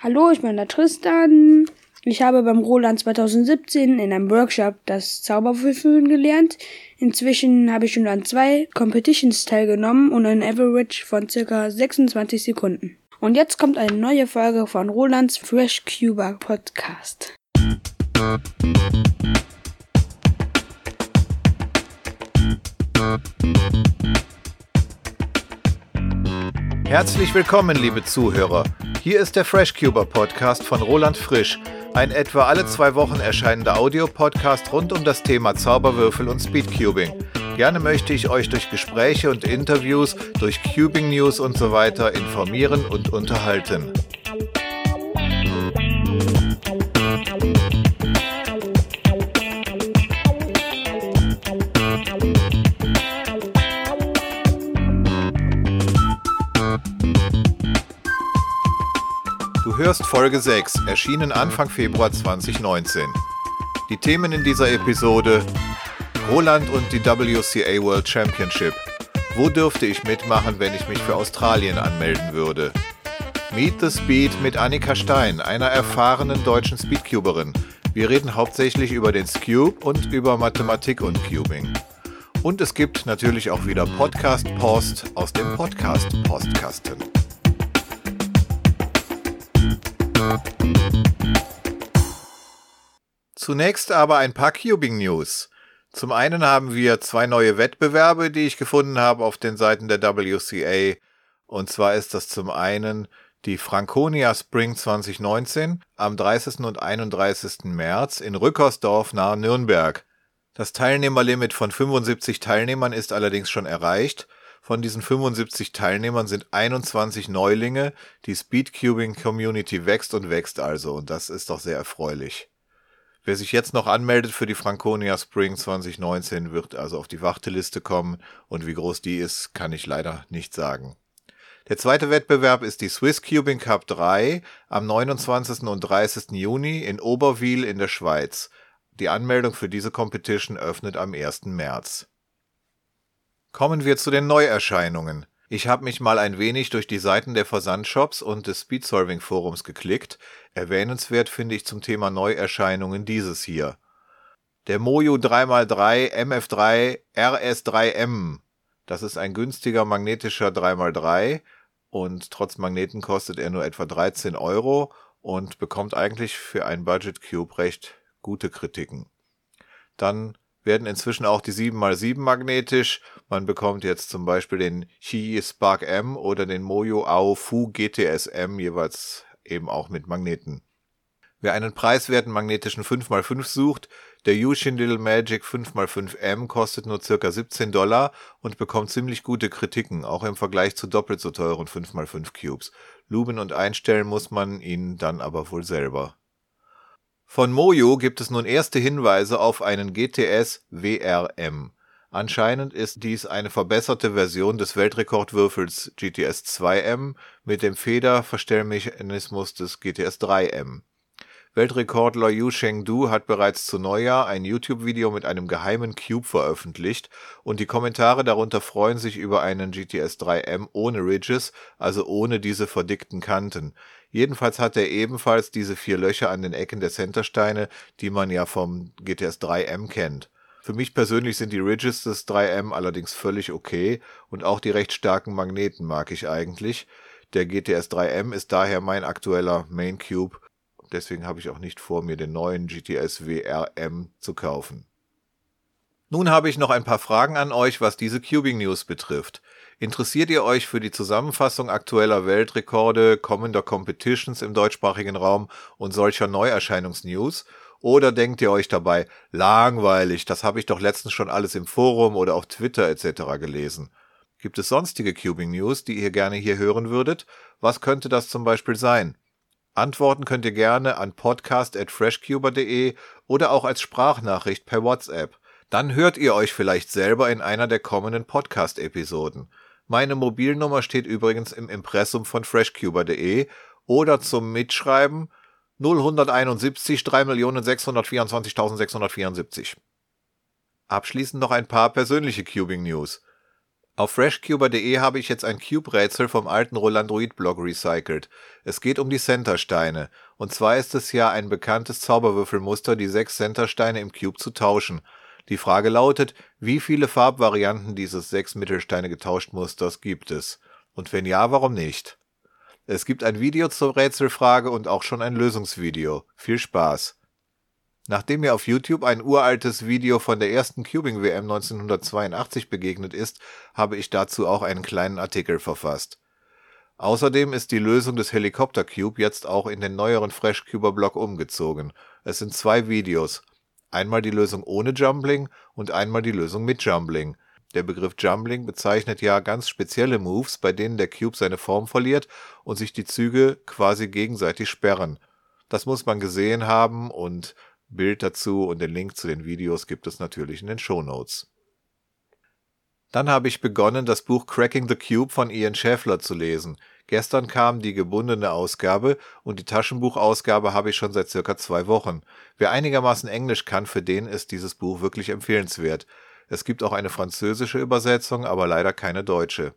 Hallo, ich bin der Tristan. Ich habe beim Roland 2017 in einem Workshop das Zauberwürfeln gelernt. Inzwischen habe ich schon an zwei Competitions teilgenommen und ein Average von circa 26 Sekunden. Und jetzt kommt eine neue Folge von Rolands Fresh Cuba Podcast. Herzlich willkommen, liebe Zuhörer. Hier ist der FreshCuber Podcast von Roland Frisch, ein etwa alle zwei Wochen erscheinender Audiopodcast rund um das Thema Zauberwürfel und Speedcubing. Gerne möchte ich euch durch Gespräche und Interviews, durch Cubing News und so weiter informieren und unterhalten. Hörst Folge 6, erschienen Anfang Februar 2019. Die Themen in dieser Episode Roland und die WCA World Championship. Wo dürfte ich mitmachen, wenn ich mich für Australien anmelden würde? Meet the Speed mit Annika Stein, einer erfahrenen deutschen Speedcuberin. Wir reden hauptsächlich über den Scube und über Mathematik und Cubing. Und es gibt natürlich auch wieder Podcast-Post aus dem Podcast-Postkasten. Zunächst aber ein paar Cubing News. Zum einen haben wir zwei neue Wettbewerbe, die ich gefunden habe auf den Seiten der WCA. Und zwar ist das zum einen die Franconia Spring 2019 am 30. und 31. März in Rückersdorf nahe Nürnberg. Das Teilnehmerlimit von 75 Teilnehmern ist allerdings schon erreicht. Von diesen 75 Teilnehmern sind 21 Neulinge. Die Speedcubing Community wächst und wächst also und das ist doch sehr erfreulich. Wer sich jetzt noch anmeldet für die Franconia Spring 2019, wird also auf die Warteliste kommen und wie groß die ist, kann ich leider nicht sagen. Der zweite Wettbewerb ist die Swiss Cubing Cup 3 am 29. und 30. Juni in Oberwil in der Schweiz. Die Anmeldung für diese Competition öffnet am 1. März. Kommen wir zu den Neuerscheinungen. Ich habe mich mal ein wenig durch die Seiten der Versandshops und des Speedsolving Forums geklickt. Erwähnenswert finde ich zum Thema Neuerscheinungen dieses hier. Der Mojo 3x3 MF3 RS3M. Das ist ein günstiger magnetischer 3x3 und trotz Magneten kostet er nur etwa 13 Euro und bekommt eigentlich für ein Budget Cube recht gute Kritiken. Dann werden inzwischen auch die 7x7 magnetisch. Man bekommt jetzt zum Beispiel den Qi Spark M oder den Moyo Ao Fu GTSM jeweils eben auch mit Magneten. Wer einen preiswerten magnetischen 5x5 sucht, der Yushin Little Magic 5x5M kostet nur ca. 17 Dollar und bekommt ziemlich gute Kritiken, auch im Vergleich zu doppelt so teuren 5x5 Cubes. Lumen und einstellen muss man ihn dann aber wohl selber. Von Mojo gibt es nun erste Hinweise auf einen GTS WRM. Anscheinend ist dies eine verbesserte Version des Weltrekordwürfels GTS 2M mit dem Federverstellmechanismus des GTS 3M. Weltrekordler Yu Chengdu hat bereits zu Neujahr ein YouTube-Video mit einem geheimen Cube veröffentlicht und die Kommentare darunter freuen sich über einen GTS 3M ohne Ridges, also ohne diese verdickten Kanten. Jedenfalls hat er ebenfalls diese vier Löcher an den Ecken der Centersteine, die man ja vom GTS 3M kennt. Für mich persönlich sind die Ridges des 3M allerdings völlig okay und auch die recht starken Magneten mag ich eigentlich. Der GTS 3M ist daher mein aktueller Main Cube. Deswegen habe ich auch nicht vor, mir den neuen GTS WRM zu kaufen. Nun habe ich noch ein paar Fragen an euch, was diese Cubing News betrifft. Interessiert ihr euch für die Zusammenfassung aktueller Weltrekorde, kommender Competitions im deutschsprachigen Raum und solcher Neuerscheinungsnews? Oder denkt ihr euch dabei, langweilig, das habe ich doch letztens schon alles im Forum oder auf Twitter etc. gelesen? Gibt es sonstige Cubing News, die ihr gerne hier hören würdet? Was könnte das zum Beispiel sein? Antworten könnt ihr gerne an podcast@freshcuber.de oder auch als Sprachnachricht per WhatsApp. Dann hört ihr euch vielleicht selber in einer der kommenden Podcast-Episoden. Meine Mobilnummer steht übrigens im Impressum von freshcuber.de oder zum Mitschreiben 0171 3.624.674. Abschließend noch ein paar persönliche Cubing News. Auf freshcuber.de habe ich jetzt ein Cube-Rätsel vom alten Rolandroid-Blog recycelt. Es geht um die Centersteine. Und zwar ist es ja ein bekanntes Zauberwürfelmuster, die sechs Centersteine im Cube zu tauschen. Die Frage lautet, wie viele Farbvarianten dieses sechs Mittelsteine getauscht Musters gibt es? Und wenn ja, warum nicht? Es gibt ein Video zur Rätselfrage und auch schon ein Lösungsvideo. Viel Spaß! Nachdem mir auf YouTube ein uraltes Video von der ersten Cubing WM 1982 begegnet ist, habe ich dazu auch einen kleinen Artikel verfasst. Außerdem ist die Lösung des Helikopter Cube jetzt auch in den neueren FreshCuber Blog umgezogen. Es sind zwei Videos. Einmal die Lösung ohne Jumbling und einmal die Lösung mit Jumbling. Der Begriff Jumbling bezeichnet ja ganz spezielle Moves, bei denen der Cube seine Form verliert und sich die Züge quasi gegenseitig sperren. Das muss man gesehen haben und Bild dazu und den Link zu den Videos gibt es natürlich in den Show Notes. Dann habe ich begonnen, das Buch Cracking the Cube von Ian Schäffler zu lesen. Gestern kam die gebundene Ausgabe und die Taschenbuchausgabe habe ich schon seit circa zwei Wochen. Wer einigermaßen Englisch kann, für den ist dieses Buch wirklich empfehlenswert. Es gibt auch eine französische Übersetzung, aber leider keine deutsche.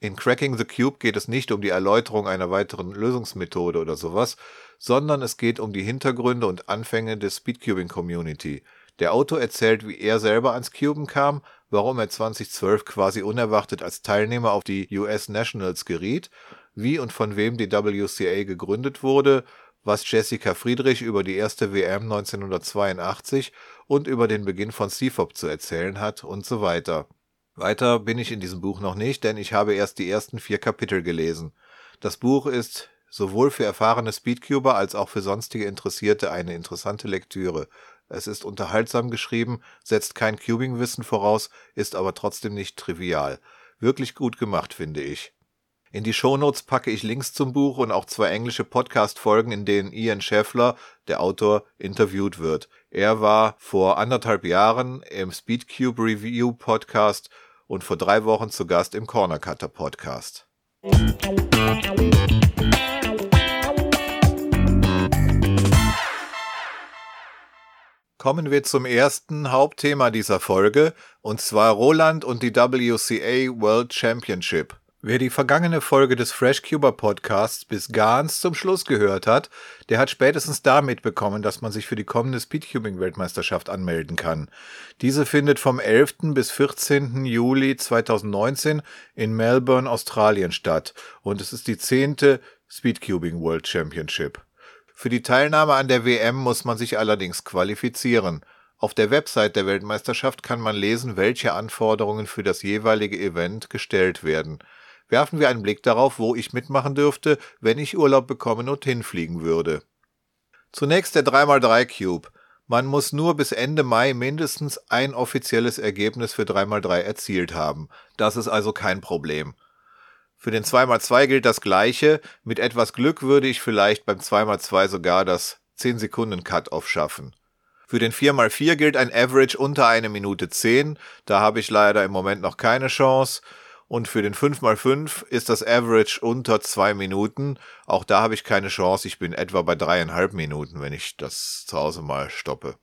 In Cracking the Cube geht es nicht um die Erläuterung einer weiteren Lösungsmethode oder sowas, sondern es geht um die Hintergründe und Anfänge des Speedcubing Community. Der Autor erzählt, wie er selber ans Cuben kam, warum er 2012 quasi unerwartet als Teilnehmer auf die US Nationals geriet, wie und von wem die WCA gegründet wurde, was Jessica Friedrich über die erste WM 1982 und über den Beginn von CFOP zu erzählen hat und so weiter. Weiter bin ich in diesem Buch noch nicht, denn ich habe erst die ersten vier Kapitel gelesen. Das Buch ist sowohl für erfahrene Speedcuber als auch für sonstige Interessierte eine interessante Lektüre. Es ist unterhaltsam geschrieben, setzt kein Cubing-Wissen voraus, ist aber trotzdem nicht trivial. Wirklich gut gemacht, finde ich. In die Shownotes packe ich Links zum Buch und auch zwei englische Podcast-Folgen, in denen Ian Scheffler, der Autor, interviewt wird. Er war vor anderthalb Jahren im Speedcube Review Podcast und vor drei Wochen zu Gast im Corner Cutter Podcast. Kommen wir zum ersten Hauptthema dieser Folge, und zwar Roland und die WCA World Championship. Wer die vergangene Folge des FreshCuber Podcasts bis ganz zum Schluss gehört hat, der hat spätestens da mitbekommen, dass man sich für die kommende Speedcubing Weltmeisterschaft anmelden kann. Diese findet vom 11. bis 14. Juli 2019 in Melbourne, Australien statt und es ist die zehnte Speedcubing World Championship. Für die Teilnahme an der WM muss man sich allerdings qualifizieren. Auf der Website der Weltmeisterschaft kann man lesen, welche Anforderungen für das jeweilige Event gestellt werden. Werfen wir einen Blick darauf, wo ich mitmachen dürfte, wenn ich Urlaub bekommen und hinfliegen würde. Zunächst der 3x3 Cube. Man muss nur bis Ende Mai mindestens ein offizielles Ergebnis für 3x3 erzielt haben. Das ist also kein Problem. Für den 2x2 gilt das gleiche. Mit etwas Glück würde ich vielleicht beim 2x2 sogar das 10 Sekunden Cut-Off schaffen. Für den 4x4 gilt ein Average unter eine Minute 10. Da habe ich leider im Moment noch keine Chance. Und für den 5x5 ist das Average unter zwei Minuten. Auch da habe ich keine Chance. Ich bin etwa bei dreieinhalb Minuten, wenn ich das zu Hause mal stoppe.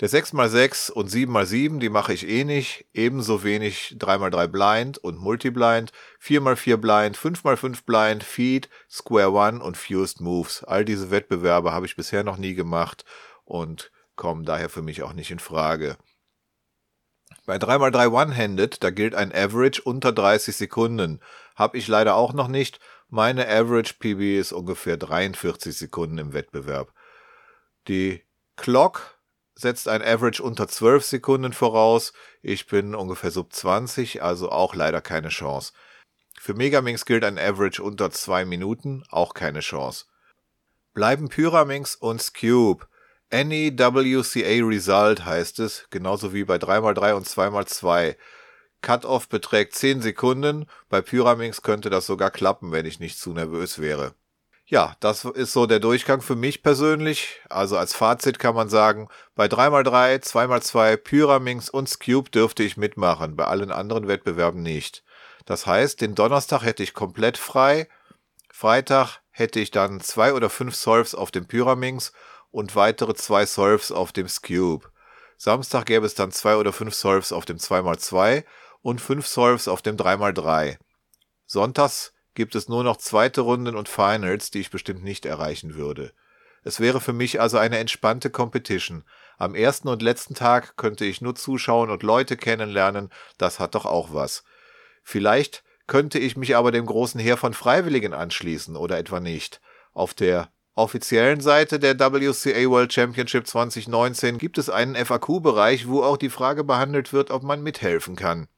Der 6x6 und 7x7, die mache ich eh nicht. Ebenso wenig 3x3 Blind und Multiblind, 4x4 Blind, 5x5 Blind, Feed, Square One und Fused Moves. All diese Wettbewerbe habe ich bisher noch nie gemacht und kommen daher für mich auch nicht in Frage. Bei 3x3 One-Handed, da gilt ein Average unter 30 Sekunden. Hab ich leider auch noch nicht. Meine Average PB ist ungefähr 43 Sekunden im Wettbewerb. Die Clock setzt ein Average unter 12 Sekunden voraus. Ich bin ungefähr sub 20, also auch leider keine Chance. Für Megaminx gilt ein Average unter 2 Minuten, auch keine Chance. Bleiben Pyraminx und Scube. Any WCA Result heißt es, genauso wie bei 3x3 und 2x2. Cut-off beträgt 10 Sekunden, bei Pyraminx könnte das sogar klappen, wenn ich nicht zu nervös wäre. Ja, das ist so der Durchgang für mich persönlich. Also als Fazit kann man sagen, bei 3x3, 2x2, Pyraminx und Scube dürfte ich mitmachen, bei allen anderen Wettbewerben nicht. Das heißt, den Donnerstag hätte ich komplett frei, Freitag hätte ich dann zwei oder fünf Solves auf dem Pyraminx und weitere zwei Solves auf dem Scube. Samstag gäbe es dann zwei oder fünf Solves auf dem 2x2 und fünf Solves auf dem 3x3. Sonntags gibt es nur noch zweite Runden und Finals, die ich bestimmt nicht erreichen würde. Es wäre für mich also eine entspannte Competition. Am ersten und letzten Tag könnte ich nur zuschauen und Leute kennenlernen, das hat doch auch was. Vielleicht könnte ich mich aber dem großen Heer von Freiwilligen anschließen oder etwa nicht. Auf der offiziellen Seite der WCA World Championship 2019 gibt es einen FAQ-Bereich, wo auch die Frage behandelt wird, ob man mithelfen kann.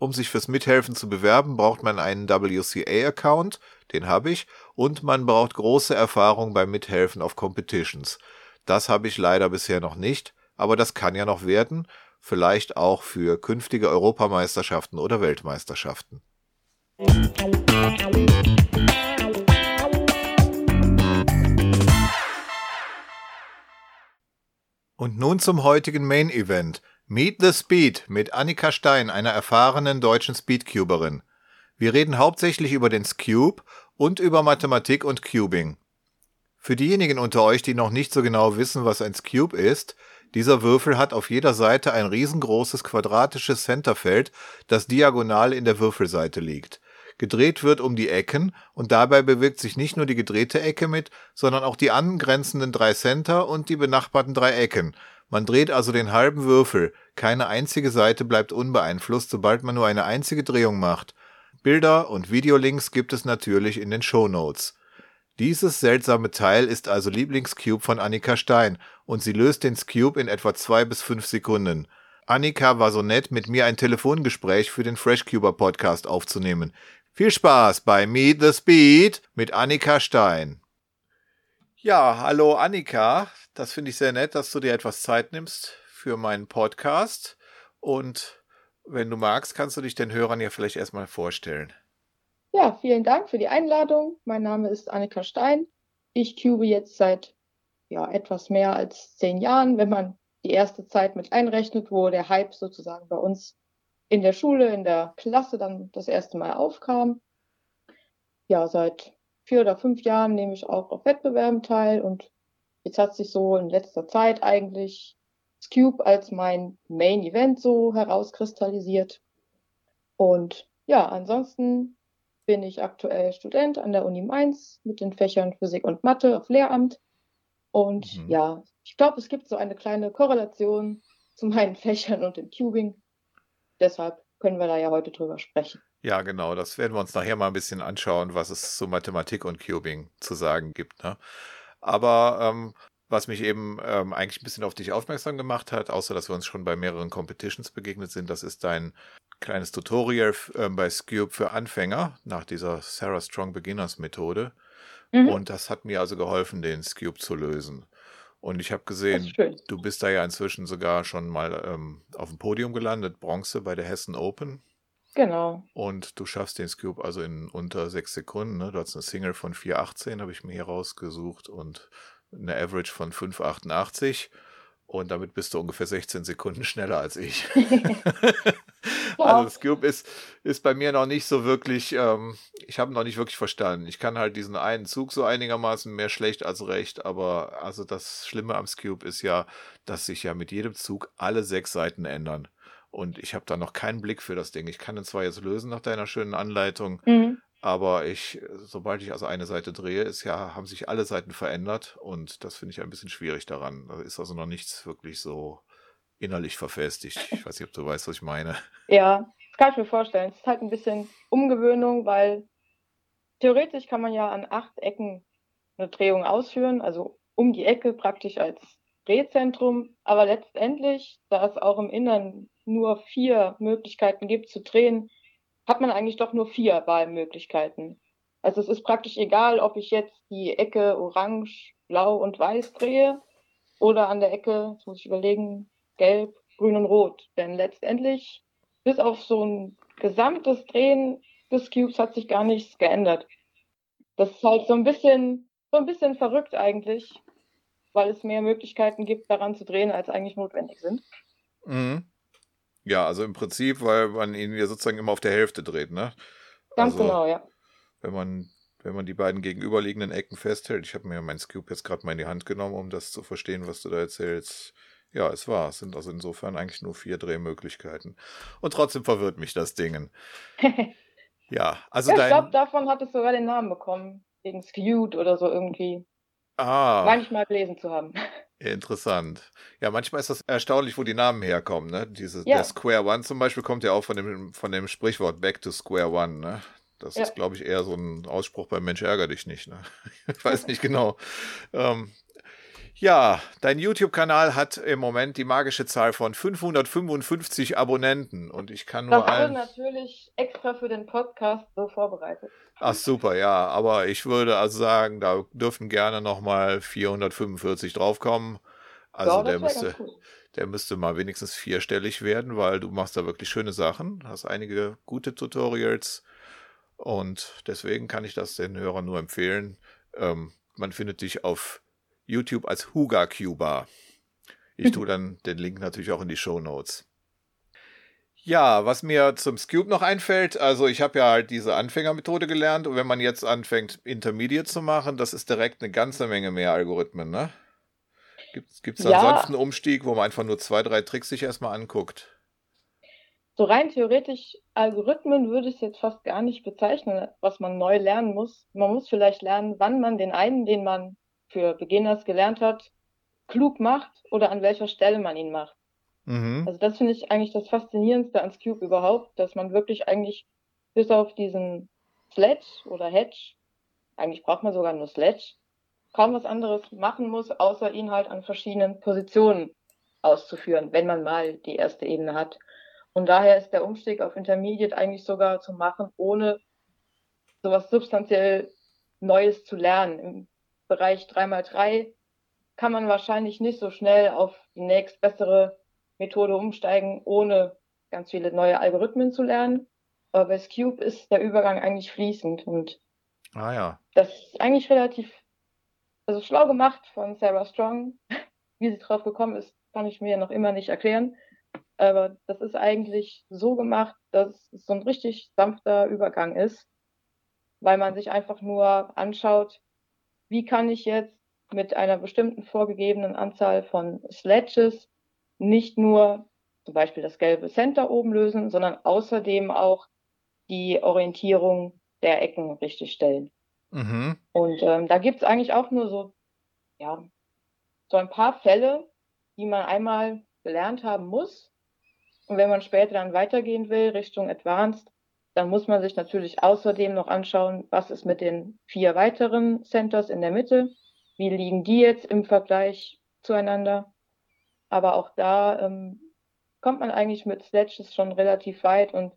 Um sich fürs Mithelfen zu bewerben, braucht man einen WCA-Account, den habe ich, und man braucht große Erfahrung beim Mithelfen auf Competitions. Das habe ich leider bisher noch nicht, aber das kann ja noch werden, vielleicht auch für künftige Europameisterschaften oder Weltmeisterschaften. Und nun zum heutigen Main Event. Meet the Speed mit Annika Stein, einer erfahrenen deutschen Speedcuberin. Wir reden hauptsächlich über den Scube und über Mathematik und Cubing. Für diejenigen unter euch, die noch nicht so genau wissen, was ein Scube ist, dieser Würfel hat auf jeder Seite ein riesengroßes quadratisches Centerfeld, das diagonal in der Würfelseite liegt. Gedreht wird um die Ecken und dabei bewegt sich nicht nur die gedrehte Ecke mit, sondern auch die angrenzenden drei Center und die benachbarten drei Ecken. Man dreht also den halben Würfel. Keine einzige Seite bleibt unbeeinflusst, sobald man nur eine einzige Drehung macht. Bilder und Videolinks gibt es natürlich in den Show Notes. Dieses seltsame Teil ist also Lieblingscube von Annika Stein und sie löst den Scube in etwa zwei bis fünf Sekunden. Annika war so nett, mit mir ein Telefongespräch für den FreshCuber Podcast aufzunehmen. Viel Spaß bei Meet the Speed mit Annika Stein. Ja, hallo Annika. Das finde ich sehr nett, dass du dir etwas Zeit nimmst für meinen Podcast. Und wenn du magst, kannst du dich den Hörern ja vielleicht erstmal vorstellen. Ja, vielen Dank für die Einladung. Mein Name ist Annika Stein. Ich cube jetzt seit ja, etwas mehr als zehn Jahren, wenn man die erste Zeit mit einrechnet, wo der Hype sozusagen bei uns in der Schule, in der Klasse dann das erste Mal aufkam. Ja, seit vier oder fünf Jahren nehme ich auch auf Wettbewerben teil und jetzt hat sich so in letzter Zeit eigentlich Cube als mein Main Event so herauskristallisiert. Und ja, ansonsten bin ich aktuell Student an der Uni Mainz mit den Fächern Physik und Mathe auf Lehramt. Und mhm. ja, ich glaube, es gibt so eine kleine Korrelation zu meinen Fächern und dem Cubing deshalb können wir da ja heute drüber sprechen. Ja, genau. Das werden wir uns nachher mal ein bisschen anschauen, was es zu Mathematik und Cubing zu sagen gibt. Ne? Aber ähm, was mich eben ähm, eigentlich ein bisschen auf dich aufmerksam gemacht hat, außer dass wir uns schon bei mehreren Competitions begegnet sind, das ist dein kleines Tutorial äh, bei Scube für Anfänger nach dieser Sarah Strong Beginners Methode. Mhm. Und das hat mir also geholfen, den Scube zu lösen. Und ich habe gesehen, du bist da ja inzwischen sogar schon mal ähm, auf dem Podium gelandet, Bronze bei der Hessen Open. Genau. Und du schaffst den Scoop also in unter sechs Sekunden. Ne? Du hast eine Single von 4,18, habe ich mir hier rausgesucht, und eine Average von 5,88. Und damit bist du ungefähr 16 Sekunden schneller als ich. also Scoop ist, ist bei mir noch nicht so wirklich, ähm, ich habe noch nicht wirklich verstanden. Ich kann halt diesen einen Zug so einigermaßen mehr schlecht als recht, aber also das Schlimme am Scoop ist ja, dass sich ja mit jedem Zug alle sechs Seiten ändern. Und ich habe da noch keinen Blick für das Ding. Ich kann ihn zwar jetzt lösen nach deiner schönen Anleitung, mhm. Aber ich, sobald ich also eine Seite drehe, ist ja, haben sich alle Seiten verändert und das finde ich ein bisschen schwierig daran. Da ist also noch nichts wirklich so innerlich verfestigt. Ich weiß nicht, ob du weißt, was ich meine. Ja, das kann ich mir vorstellen. Es ist halt ein bisschen Umgewöhnung, weil theoretisch kann man ja an acht Ecken eine Drehung ausführen, also um die Ecke praktisch als Drehzentrum. Aber letztendlich, da es auch im Innern nur vier Möglichkeiten gibt zu drehen, hat man eigentlich doch nur vier Wahlmöglichkeiten. Also es ist praktisch egal, ob ich jetzt die Ecke orange, blau und weiß drehe oder an der Ecke, jetzt muss ich überlegen, gelb, grün und rot. Denn letztendlich, bis auf so ein gesamtes Drehen des Cubes hat sich gar nichts geändert. Das ist halt so ein bisschen, so ein bisschen verrückt eigentlich, weil es mehr Möglichkeiten gibt, daran zu drehen, als eigentlich notwendig sind. Mhm. Ja, also im Prinzip, weil man ihn ja sozusagen immer auf der Hälfte dreht, ne? Ganz also, genau, ja. Wenn man, wenn man die beiden gegenüberliegenden Ecken festhält, ich habe mir mein Scoop jetzt gerade mal in die Hand genommen, um das zu verstehen, was du da erzählst. Ja, es war. Es sind also insofern eigentlich nur vier Drehmöglichkeiten. Und trotzdem verwirrt mich das Ding. ja, also ja. Ich glaube, davon hat es sogar den Namen bekommen. Wegen Skewed oder so irgendwie. Ah. Manchmal gelesen zu haben. Interessant. Ja, manchmal ist das erstaunlich, wo die Namen herkommen. Ne? Diese, Ja. Der Square One zum Beispiel kommt ja auch von dem, von dem Sprichwort Back to Square One. Ne? Das Ja. ist, glaube ich, eher so ein Ausspruch beim Mensch ärger dich nicht. Ne? Ich weiß nicht genau. Ähm, ja, dein YouTube-Kanal hat im Moment die magische Zahl von 555 Abonnenten und ich kann nur Das wurde natürlich extra für den Podcast so vorbereitet. Ach super, ja, aber ich würde also sagen, da dürften gerne nochmal 445 draufkommen. Also ja, der müsste, der müsste mal wenigstens vierstellig werden, weil du machst da wirklich schöne Sachen, hast einige gute Tutorials und deswegen kann ich das den Hörern nur empfehlen. Ähm, man findet dich auf YouTube als Huga Cuba. Ich tue dann den Link natürlich auch in die Show Notes. Ja, was mir zum Scube noch einfällt, also ich habe ja halt diese Anfängermethode gelernt und wenn man jetzt anfängt, Intermediate zu machen, das ist direkt eine ganze Menge mehr Algorithmen, ne? Gibt es Ja. ansonsten einen Umstieg, wo man einfach nur zwei, drei Tricks sich erstmal anguckt? So rein theoretisch, Algorithmen würde ich jetzt fast gar nicht bezeichnen, was man neu lernen muss. Man muss vielleicht lernen, wann man den einen, den man für Beginners gelernt hat, klug macht oder an welcher Stelle man ihn macht. Mhm. Also das finde ich eigentlich das Faszinierendste ans Cube überhaupt, dass man wirklich eigentlich bis auf diesen Sledge oder Hedge, eigentlich braucht man sogar nur Sledge, kaum was anderes machen muss, außer ihn halt an verschiedenen Positionen auszuführen, wenn man mal die erste Ebene hat. Und daher ist der Umstieg auf Intermediate eigentlich sogar zu machen, ohne sowas substanziell Neues zu lernen. Im Bereich 3x3 kann man wahrscheinlich nicht so schnell auf die nächst bessere Methode umsteigen, ohne ganz viele neue Algorithmen zu lernen. Aber bei Cube ist der Übergang eigentlich fließend und Ah ja. das ist eigentlich relativ, also schlau gemacht von Sarah Strong. Wie sie drauf gekommen ist, kann ich mir noch immer nicht erklären. Aber das ist eigentlich so gemacht, dass es so ein richtig sanfter Übergang ist, weil man sich einfach nur anschaut, wie kann ich jetzt mit einer bestimmten vorgegebenen Anzahl von Sledges nicht nur zum Beispiel das gelbe Center oben lösen, sondern außerdem auch die Orientierung der Ecken richtig stellen. Mhm. Und ähm, da gibt's eigentlich auch nur so, ja, so ein paar Fälle, die man einmal gelernt haben muss. Und wenn man später dann weitergehen will, Richtung Advanced, dann muss man sich natürlich außerdem noch anschauen, was ist mit den vier weiteren Centers in der Mitte, wie liegen die jetzt im Vergleich zueinander. Aber auch da ähm, kommt man eigentlich mit Sledges schon relativ weit und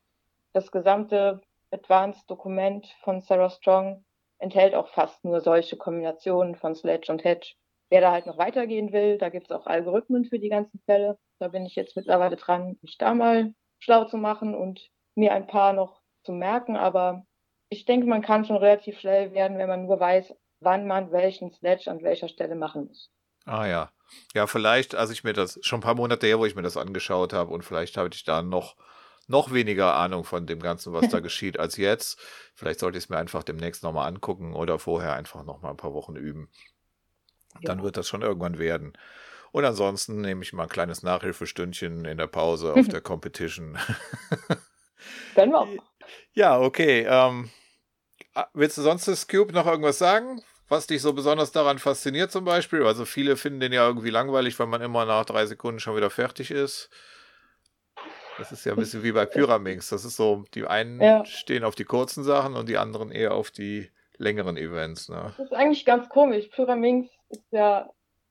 das gesamte Advanced-Dokument von Sarah Strong enthält auch fast nur solche Kombinationen von Sledge und Hedge. Wer da halt noch weitergehen will, da gibt's auch Algorithmen für die ganzen Fälle. Da bin ich jetzt mittlerweile dran, mich da mal schlau zu machen und mir ein paar noch zu merken. Aber ich denke, man kann schon relativ schnell werden, wenn man nur weiß, wann man welchen Sledge an welcher Stelle machen muss. Ah ja. Ja, vielleicht, als ich mir das schon ein paar Monate her, wo ich mir das angeschaut habe und vielleicht habe ich da noch noch weniger Ahnung von dem Ganzen, was da geschieht, als jetzt. Vielleicht sollte ich es mir einfach demnächst nochmal angucken oder vorher einfach nochmal ein paar Wochen üben. Dann Ja. wird das schon irgendwann werden. Und ansonsten nehme ich mal ein kleines Nachhilfestündchen in der Pause auf der Competition. Können wir auch. Ja, okay. Ähm, willst du sonst das Cube noch irgendwas sagen? Was dich so besonders daran fasziniert zum Beispiel? Also viele finden den ja irgendwie langweilig, weil man immer nach drei Sekunden schon wieder fertig ist. Das ist ja ein bisschen wie bei Pyraminx. Das ist so, die einen Ja. stehen auf die kurzen Sachen und die anderen eher auf die längeren Events. Ne? Das ist eigentlich ganz komisch. Pyraminx ist ja,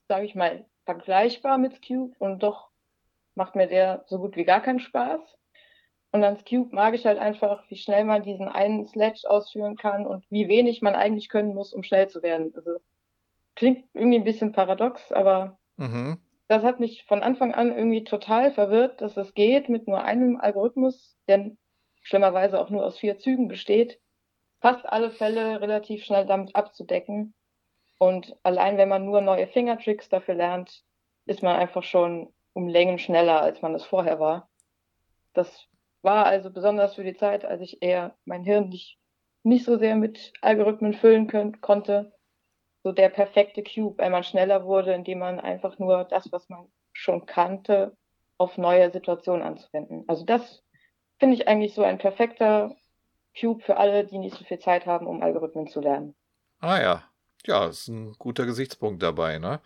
sage ich mal, vergleichbar mit Cube und doch macht mir der so gut wie gar keinen Spaß. Und ans Cube mag ich halt einfach, wie schnell man diesen einen Sledge ausführen kann und wie wenig man eigentlich können muss, um schnell zu werden. Also klingt irgendwie ein bisschen paradox, aber Mhm. das hat mich von Anfang an irgendwie total verwirrt, dass es geht mit nur einem Algorithmus, der schlimmerweise auch nur aus vier Zügen besteht, fast alle Fälle relativ schnell damit abzudecken. Und allein wenn man nur neue Fingertricks dafür lernt, ist man einfach schon um Längen schneller, als man es vorher war. Das war also besonders für die Zeit, als ich eher mein Hirn nicht, nicht so sehr mit Algorithmen füllen können, konnte, so der perfekte Cube, weil man schneller wurde, indem man einfach nur das, was man schon kannte, auf neue Situationen anzuwenden. Also das finde ich eigentlich so ein perfekter Cube für alle, die nicht so viel Zeit haben, um Algorithmen zu lernen. Ah ja, ja, ist ein guter Gesichtspunkt dabei, ne?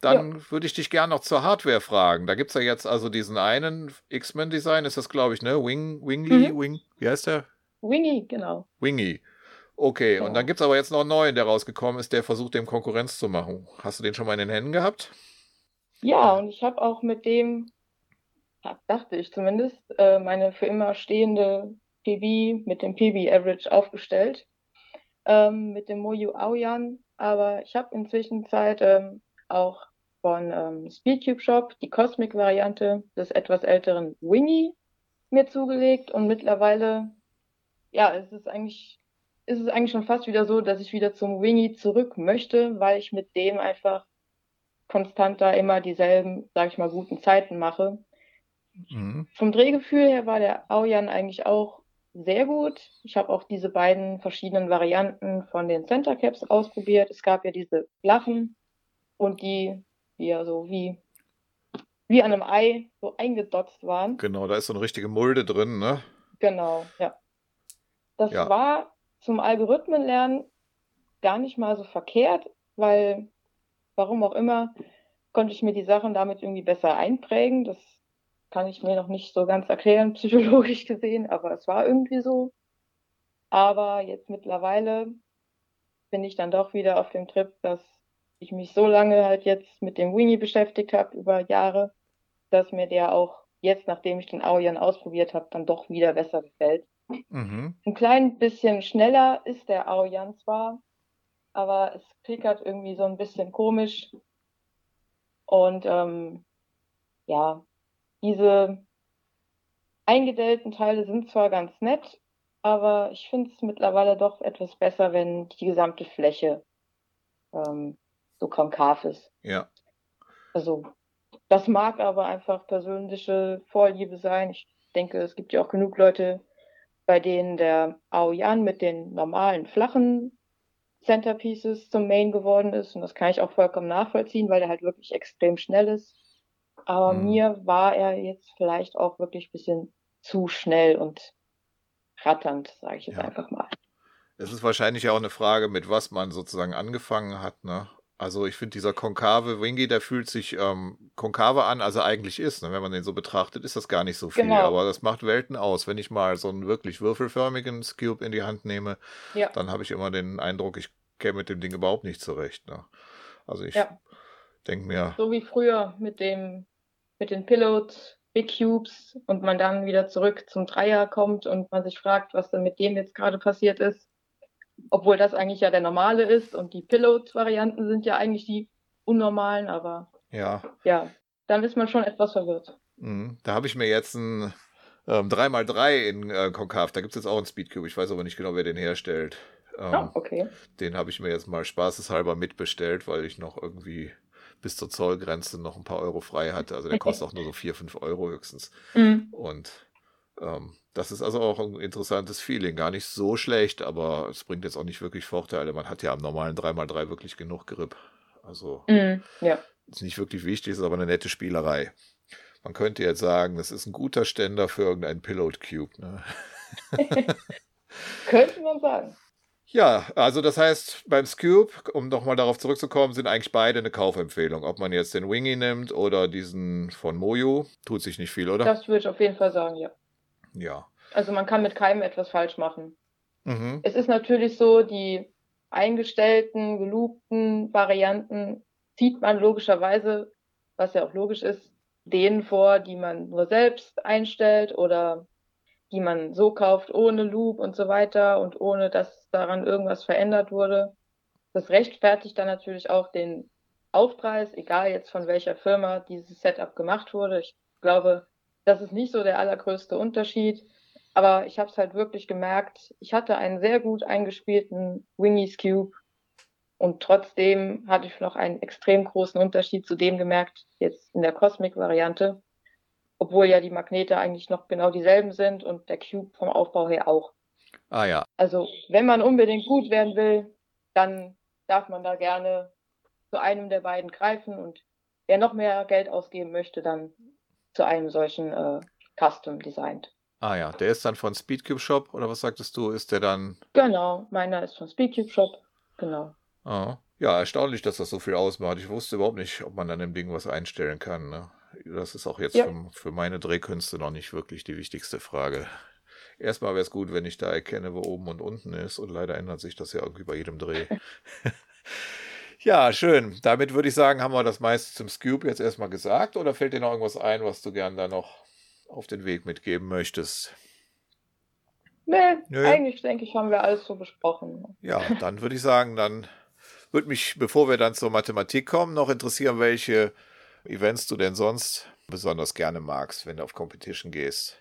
Dann ja. würde ich dich gerne noch zur Hardware fragen. Da gibt es ja jetzt also diesen einen X-Men-Design, ist das, glaube ich, ne? Wing, Wingly, mhm. Wing, wie heißt der? Wingy, genau. Wingy. Okay, ja. und dann gibt es aber jetzt noch einen neuen, der rausgekommen ist, der versucht, dem Konkurrenz zu machen. Hast du den schon mal in den Händen gehabt? Ja, und ich habe auch mit dem, dachte ich zumindest, äh, meine für immer stehende PB mit dem PB Average aufgestellt ähm, mit dem Moju Aoyan, aber ich habe inzwischen Zeit ähm, auch von ähm, Speedcube Shop die Cosmic-Variante des etwas älteren Wingy mir zugelegt und mittlerweile, ja, es ist eigentlich, ist es eigentlich schon fast wieder so, dass ich wieder zum Wingy zurück möchte, weil ich mit dem einfach konstant da immer dieselben, sag ich mal, guten Zeiten mache. Mhm. Vom Drehgefühl her war der Aoyan eigentlich auch sehr gut. Ich habe auch diese beiden verschiedenen Varianten von den Center Caps ausprobiert. Es gab ja diese flachen und die, die ja so wie, wie an einem Ei so eingedotzt waren. Genau, da ist so eine richtige Mulde drin, ne? Genau, ja. Das ja. war zum Algorithmenlernen gar nicht mal so verkehrt, weil, warum auch immer, konnte ich mir die Sachen damit irgendwie besser einprägen. Das kann ich mir noch nicht so ganz erklären, psychologisch gesehen, aber es war irgendwie so. Aber jetzt mittlerweile bin ich dann doch wieder auf dem Trip, dass ich mich so lange halt jetzt mit dem Winnie beschäftigt habe über Jahre, dass mir der auch jetzt, nachdem ich den Aoyan ausprobiert habe, dann doch wieder besser gefällt. Mhm. Ein klein bisschen schneller ist der Aoyan zwar, aber es klickert irgendwie so ein bisschen komisch. Und ähm, ja, diese eingedellten Teile sind zwar ganz nett, aber ich finde es mittlerweile doch etwas besser, wenn die gesamte Fläche ähm, so konkav ist. Ja. Also, das mag aber einfach persönliche Vorliebe sein. Ich denke, es gibt ja auch genug Leute, bei denen der Aoyan mit den normalen flachen Centerpieces zum Main geworden ist. Und das kann ich auch vollkommen nachvollziehen, weil der halt wirklich extrem schnell ist. Aber mhm. mir war er jetzt vielleicht auch wirklich ein bisschen zu schnell und ratternd, sage ich jetzt ja. einfach mal. Es ist wahrscheinlich auch eine Frage, mit was man sozusagen angefangen hat, ne? Also ich finde, dieser konkave Wingy, der fühlt sich ähm, konkave an, als er eigentlich ist. Ne? Wenn man den so betrachtet, ist das gar nicht so viel. Genau. Aber das macht Welten aus. Wenn ich mal so einen wirklich würfelförmigen Cube in die Hand nehme, ja. dann habe ich immer den Eindruck, ich käme mit dem Ding überhaupt nicht zurecht. Ne? Also ich ja. denke mir. So wie früher mit dem mit den Pillows, Big Cubes und man dann wieder zurück zum Dreier kommt und man sich fragt, was denn mit dem jetzt gerade passiert ist. Obwohl das eigentlich ja der normale ist und die Pillows-Varianten sind ja eigentlich die unnormalen, aber ja, ja dann ist man schon etwas verwirrt. Mhm. Da habe ich mir jetzt ein ähm, 3x3 in äh, Konkav, da gibt es jetzt auch einen Speedcube, ich weiß aber nicht genau, wer den herstellt. Ähm, oh, okay. Den habe ich mir jetzt mal spaßeshalber mitbestellt, weil ich noch irgendwie bis zur Zollgrenze noch ein paar Euro frei hatte. Also der kostet auch nur so 4, 5 Euro höchstens. Mhm. Und ähm, das ist also auch ein interessantes Feeling. Gar nicht so schlecht, aber es bringt jetzt auch nicht wirklich Vorteile. Man hat ja am normalen 3x3 wirklich genug Grip. Also mhm, ja. ist nicht wirklich wichtig, ist aber eine nette Spielerei. Man könnte jetzt sagen, das ist ein guter Ständer für irgendeinen Pilot Cube. Ne? könnte man sagen. Ja, also das heißt, beim Scoop, um nochmal darauf zurückzukommen, sind eigentlich beide eine Kaufempfehlung. Ob man jetzt den Wingy nimmt oder diesen von Moju, tut sich nicht viel, oder? Das würde ich auf jeden Fall sagen, ja. Ja. Also man kann mit keinem etwas falsch machen. Mhm. Es ist natürlich so, die eingestellten, geloopten Varianten zieht man logischerweise, was ja auch logisch ist, denen vor, die man nur selbst einstellt oder die man so kauft, ohne Loop und so weiter und ohne, dass daran irgendwas verändert wurde. Das rechtfertigt dann natürlich auch den Aufpreis, egal jetzt von welcher Firma dieses Setup gemacht wurde. Ich glaube, das ist nicht so der allergrößte Unterschied. Aber ich habe es halt wirklich gemerkt, ich hatte einen sehr gut eingespielten Wingies Cube und trotzdem hatte ich noch einen extrem großen Unterschied zu dem gemerkt, jetzt in der Cosmic-Variante obwohl ja die Magnete eigentlich noch genau dieselben sind und der Cube vom Aufbau her auch. Ah ja. Also wenn man unbedingt gut werden will, dann darf man da gerne zu einem der beiden greifen und wer noch mehr Geld ausgeben möchte, dann zu einem solchen äh, Custom designt. Ah ja, der ist dann von Speedcube Shop oder was sagtest du? Ist der dann? Genau, meiner ist von Speedcube Shop. Genau. Ah, ja, erstaunlich, dass das so viel ausmacht. Ich wusste überhaupt nicht, ob man an dem Ding was einstellen kann. Ne? Das ist auch jetzt ja. für, für, meine Drehkünste noch nicht wirklich die wichtigste Frage. Erstmal wäre es gut, wenn ich da erkenne, wo oben und unten ist. Und leider ändert sich das ja irgendwie bei jedem Dreh. ja, schön. Damit würde ich sagen, haben wir das meiste zum Scoop jetzt erstmal gesagt. Oder fällt dir noch irgendwas ein, was du gern da noch auf den Weg mitgeben möchtest? Nee, Nö. eigentlich denke ich, haben wir alles so besprochen. Ja, dann würde ich sagen, dann würde mich, bevor wir dann zur Mathematik kommen, noch interessieren, welche Events du denn sonst besonders gerne magst, wenn du auf Competition gehst.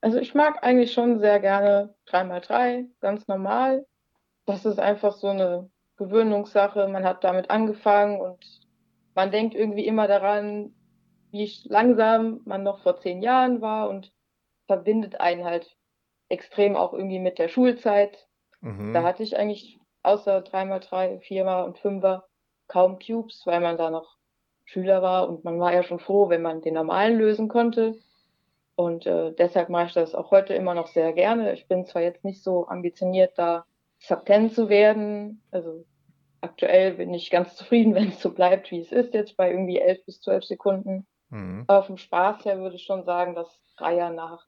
Also ich mag eigentlich schon sehr gerne 3x3, ganz normal. Das ist einfach so eine Gewöhnungssache. Man hat damit angefangen und man denkt irgendwie immer daran, wie langsam man noch vor zehn Jahren war und verbindet einen halt extrem auch irgendwie mit der Schulzeit. Mhm. Da hatte ich eigentlich außer 3x3, 4x und 5er kaum Cubes, weil man da noch Schüler war und man war ja schon froh, wenn man den normalen lösen konnte. Und äh, deshalb mache ich das auch heute immer noch sehr gerne. Ich bin zwar jetzt nicht so ambitioniert, da Sub 10 zu werden. Also aktuell bin ich ganz zufrieden, wenn es so bleibt, wie es ist, jetzt bei irgendwie 11 bis 12 Sekunden. Mhm. Aber vom Spaß her würde ich schon sagen, dass Dreier nach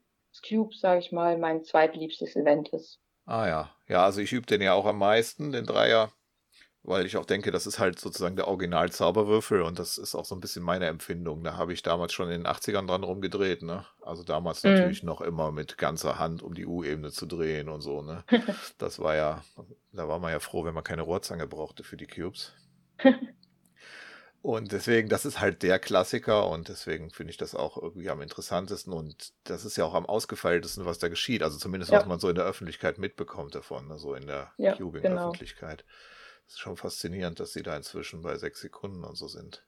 Cube, sage ich mal, mein zweitliebstes Event ist. Ah ja, ja, also ich übe den ja auch am meisten, den Dreier, weil ich auch denke, das ist halt sozusagen der Original-Zauberwürfel und das ist auch so ein bisschen meine Empfindung. Da habe ich damals schon in den 80ern dran rumgedreht, ne? Also damals mhm. natürlich noch immer mit ganzer Hand, um die U-Ebene zu drehen und so, ne? Das war ja, da war man ja froh, wenn man keine Rohrzange brauchte für die Cubes. Und deswegen, das ist halt der Klassiker und deswegen finde ich das auch irgendwie am interessantesten und das ist ja auch am ausgefeiltesten, was da geschieht. Also zumindest, ja. was man so in der Öffentlichkeit mitbekommt davon, also in der ja, Cubing-Öffentlichkeit. Genau. Das ist schon faszinierend, dass sie da inzwischen bei sechs Sekunden und so sind.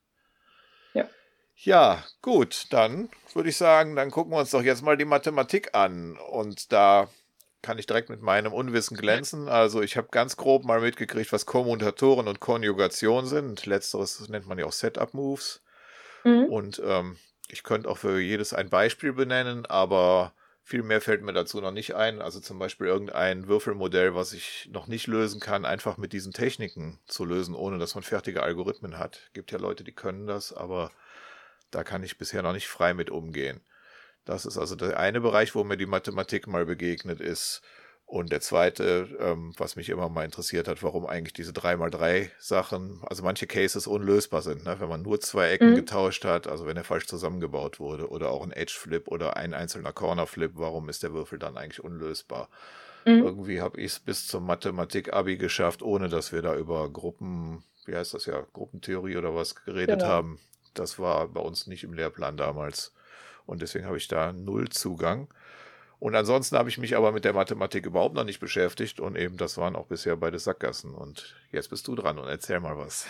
Ja. Ja, gut, dann würde ich sagen, dann gucken wir uns doch jetzt mal die Mathematik an. Und da kann ich direkt mit meinem Unwissen glänzen. Also ich habe ganz grob mal mitgekriegt, was Kommutatoren und Konjugation sind. Letzteres nennt man ja auch Setup-Moves. Mhm. Und ähm, ich könnte auch für jedes ein Beispiel benennen, aber viel mehr fällt mir dazu noch nicht ein. Also zum Beispiel irgendein Würfelmodell, was ich noch nicht lösen kann, einfach mit diesen Techniken zu lösen, ohne dass man fertige Algorithmen hat. Gibt ja Leute, die können das, aber da kann ich bisher noch nicht frei mit umgehen. Das ist also der eine Bereich, wo mir die Mathematik mal begegnet ist. Und der zweite, ähm, was mich immer mal interessiert hat, warum eigentlich diese 3x3 Sachen, also manche Cases unlösbar sind, ne? wenn man nur zwei Ecken mhm. getauscht hat, also wenn er falsch zusammengebaut wurde, oder auch ein Edge-Flip oder ein einzelner Corner-Flip, warum ist der Würfel dann eigentlich unlösbar? Mhm. Irgendwie habe ich es bis zum Mathematik-Abi geschafft, ohne dass wir da über Gruppen, wie heißt das ja, Gruppentheorie oder was geredet genau. haben. Das war bei uns nicht im Lehrplan damals. Und deswegen habe ich da null Zugang. Und ansonsten habe ich mich aber mit der Mathematik überhaupt noch nicht beschäftigt und eben das waren auch bisher beide Sackgassen. Und jetzt bist du dran und erzähl mal was.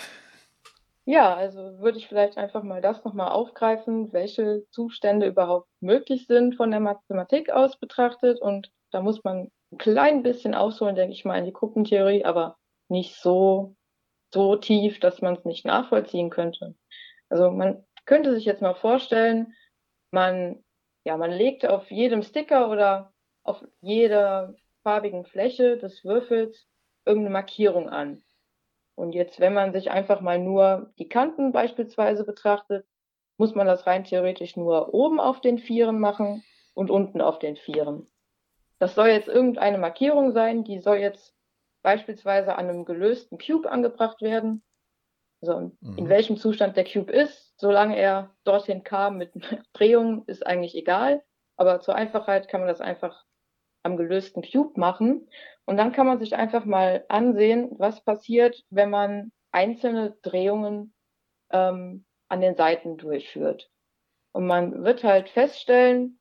Ja, also würde ich vielleicht einfach mal das nochmal aufgreifen, welche Zustände überhaupt möglich sind von der Mathematik aus betrachtet. Und da muss man ein klein bisschen ausholen, denke ich mal, in die Gruppentheorie, aber nicht so, so tief, dass man es nicht nachvollziehen könnte. Also man könnte sich jetzt mal vorstellen, man, ja, man legt auf jedem Sticker oder auf jeder farbigen Fläche des Würfels irgendeine Markierung an. Und jetzt, wenn man sich einfach mal nur die Kanten beispielsweise betrachtet, muss man das rein theoretisch nur oben auf den Vieren machen und unten auf den Vieren. Das soll jetzt irgendeine Markierung sein, die soll jetzt beispielsweise an einem gelösten Cube angebracht werden. Also mhm. in welchem Zustand der Cube ist, solange er dorthin kam mit Drehungen, ist eigentlich egal. Aber zur Einfachheit kann man das einfach am gelösten Cube machen. Und dann kann man sich einfach mal ansehen, was passiert, wenn man einzelne Drehungen ähm, an den Seiten durchführt. Und man wird halt feststellen,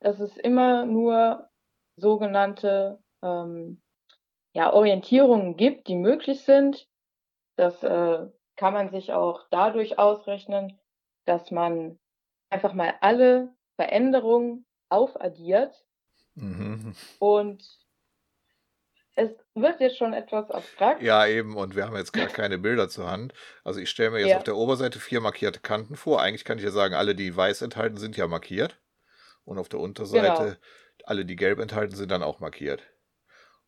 dass es immer nur sogenannte ähm, ja, Orientierungen gibt, die möglich sind, das äh, kann man sich auch dadurch ausrechnen, dass man einfach mal alle Veränderungen aufaddiert mhm. und es wird jetzt schon etwas abstrakt. Ja, eben, und wir haben jetzt gar keine Bilder zur Hand. Also ich stelle mir jetzt ja. auf der Oberseite vier markierte Kanten vor. Eigentlich kann ich ja sagen, alle, die weiß enthalten, sind ja markiert. Und auf der Unterseite, genau. alle, die gelb enthalten, sind dann auch markiert.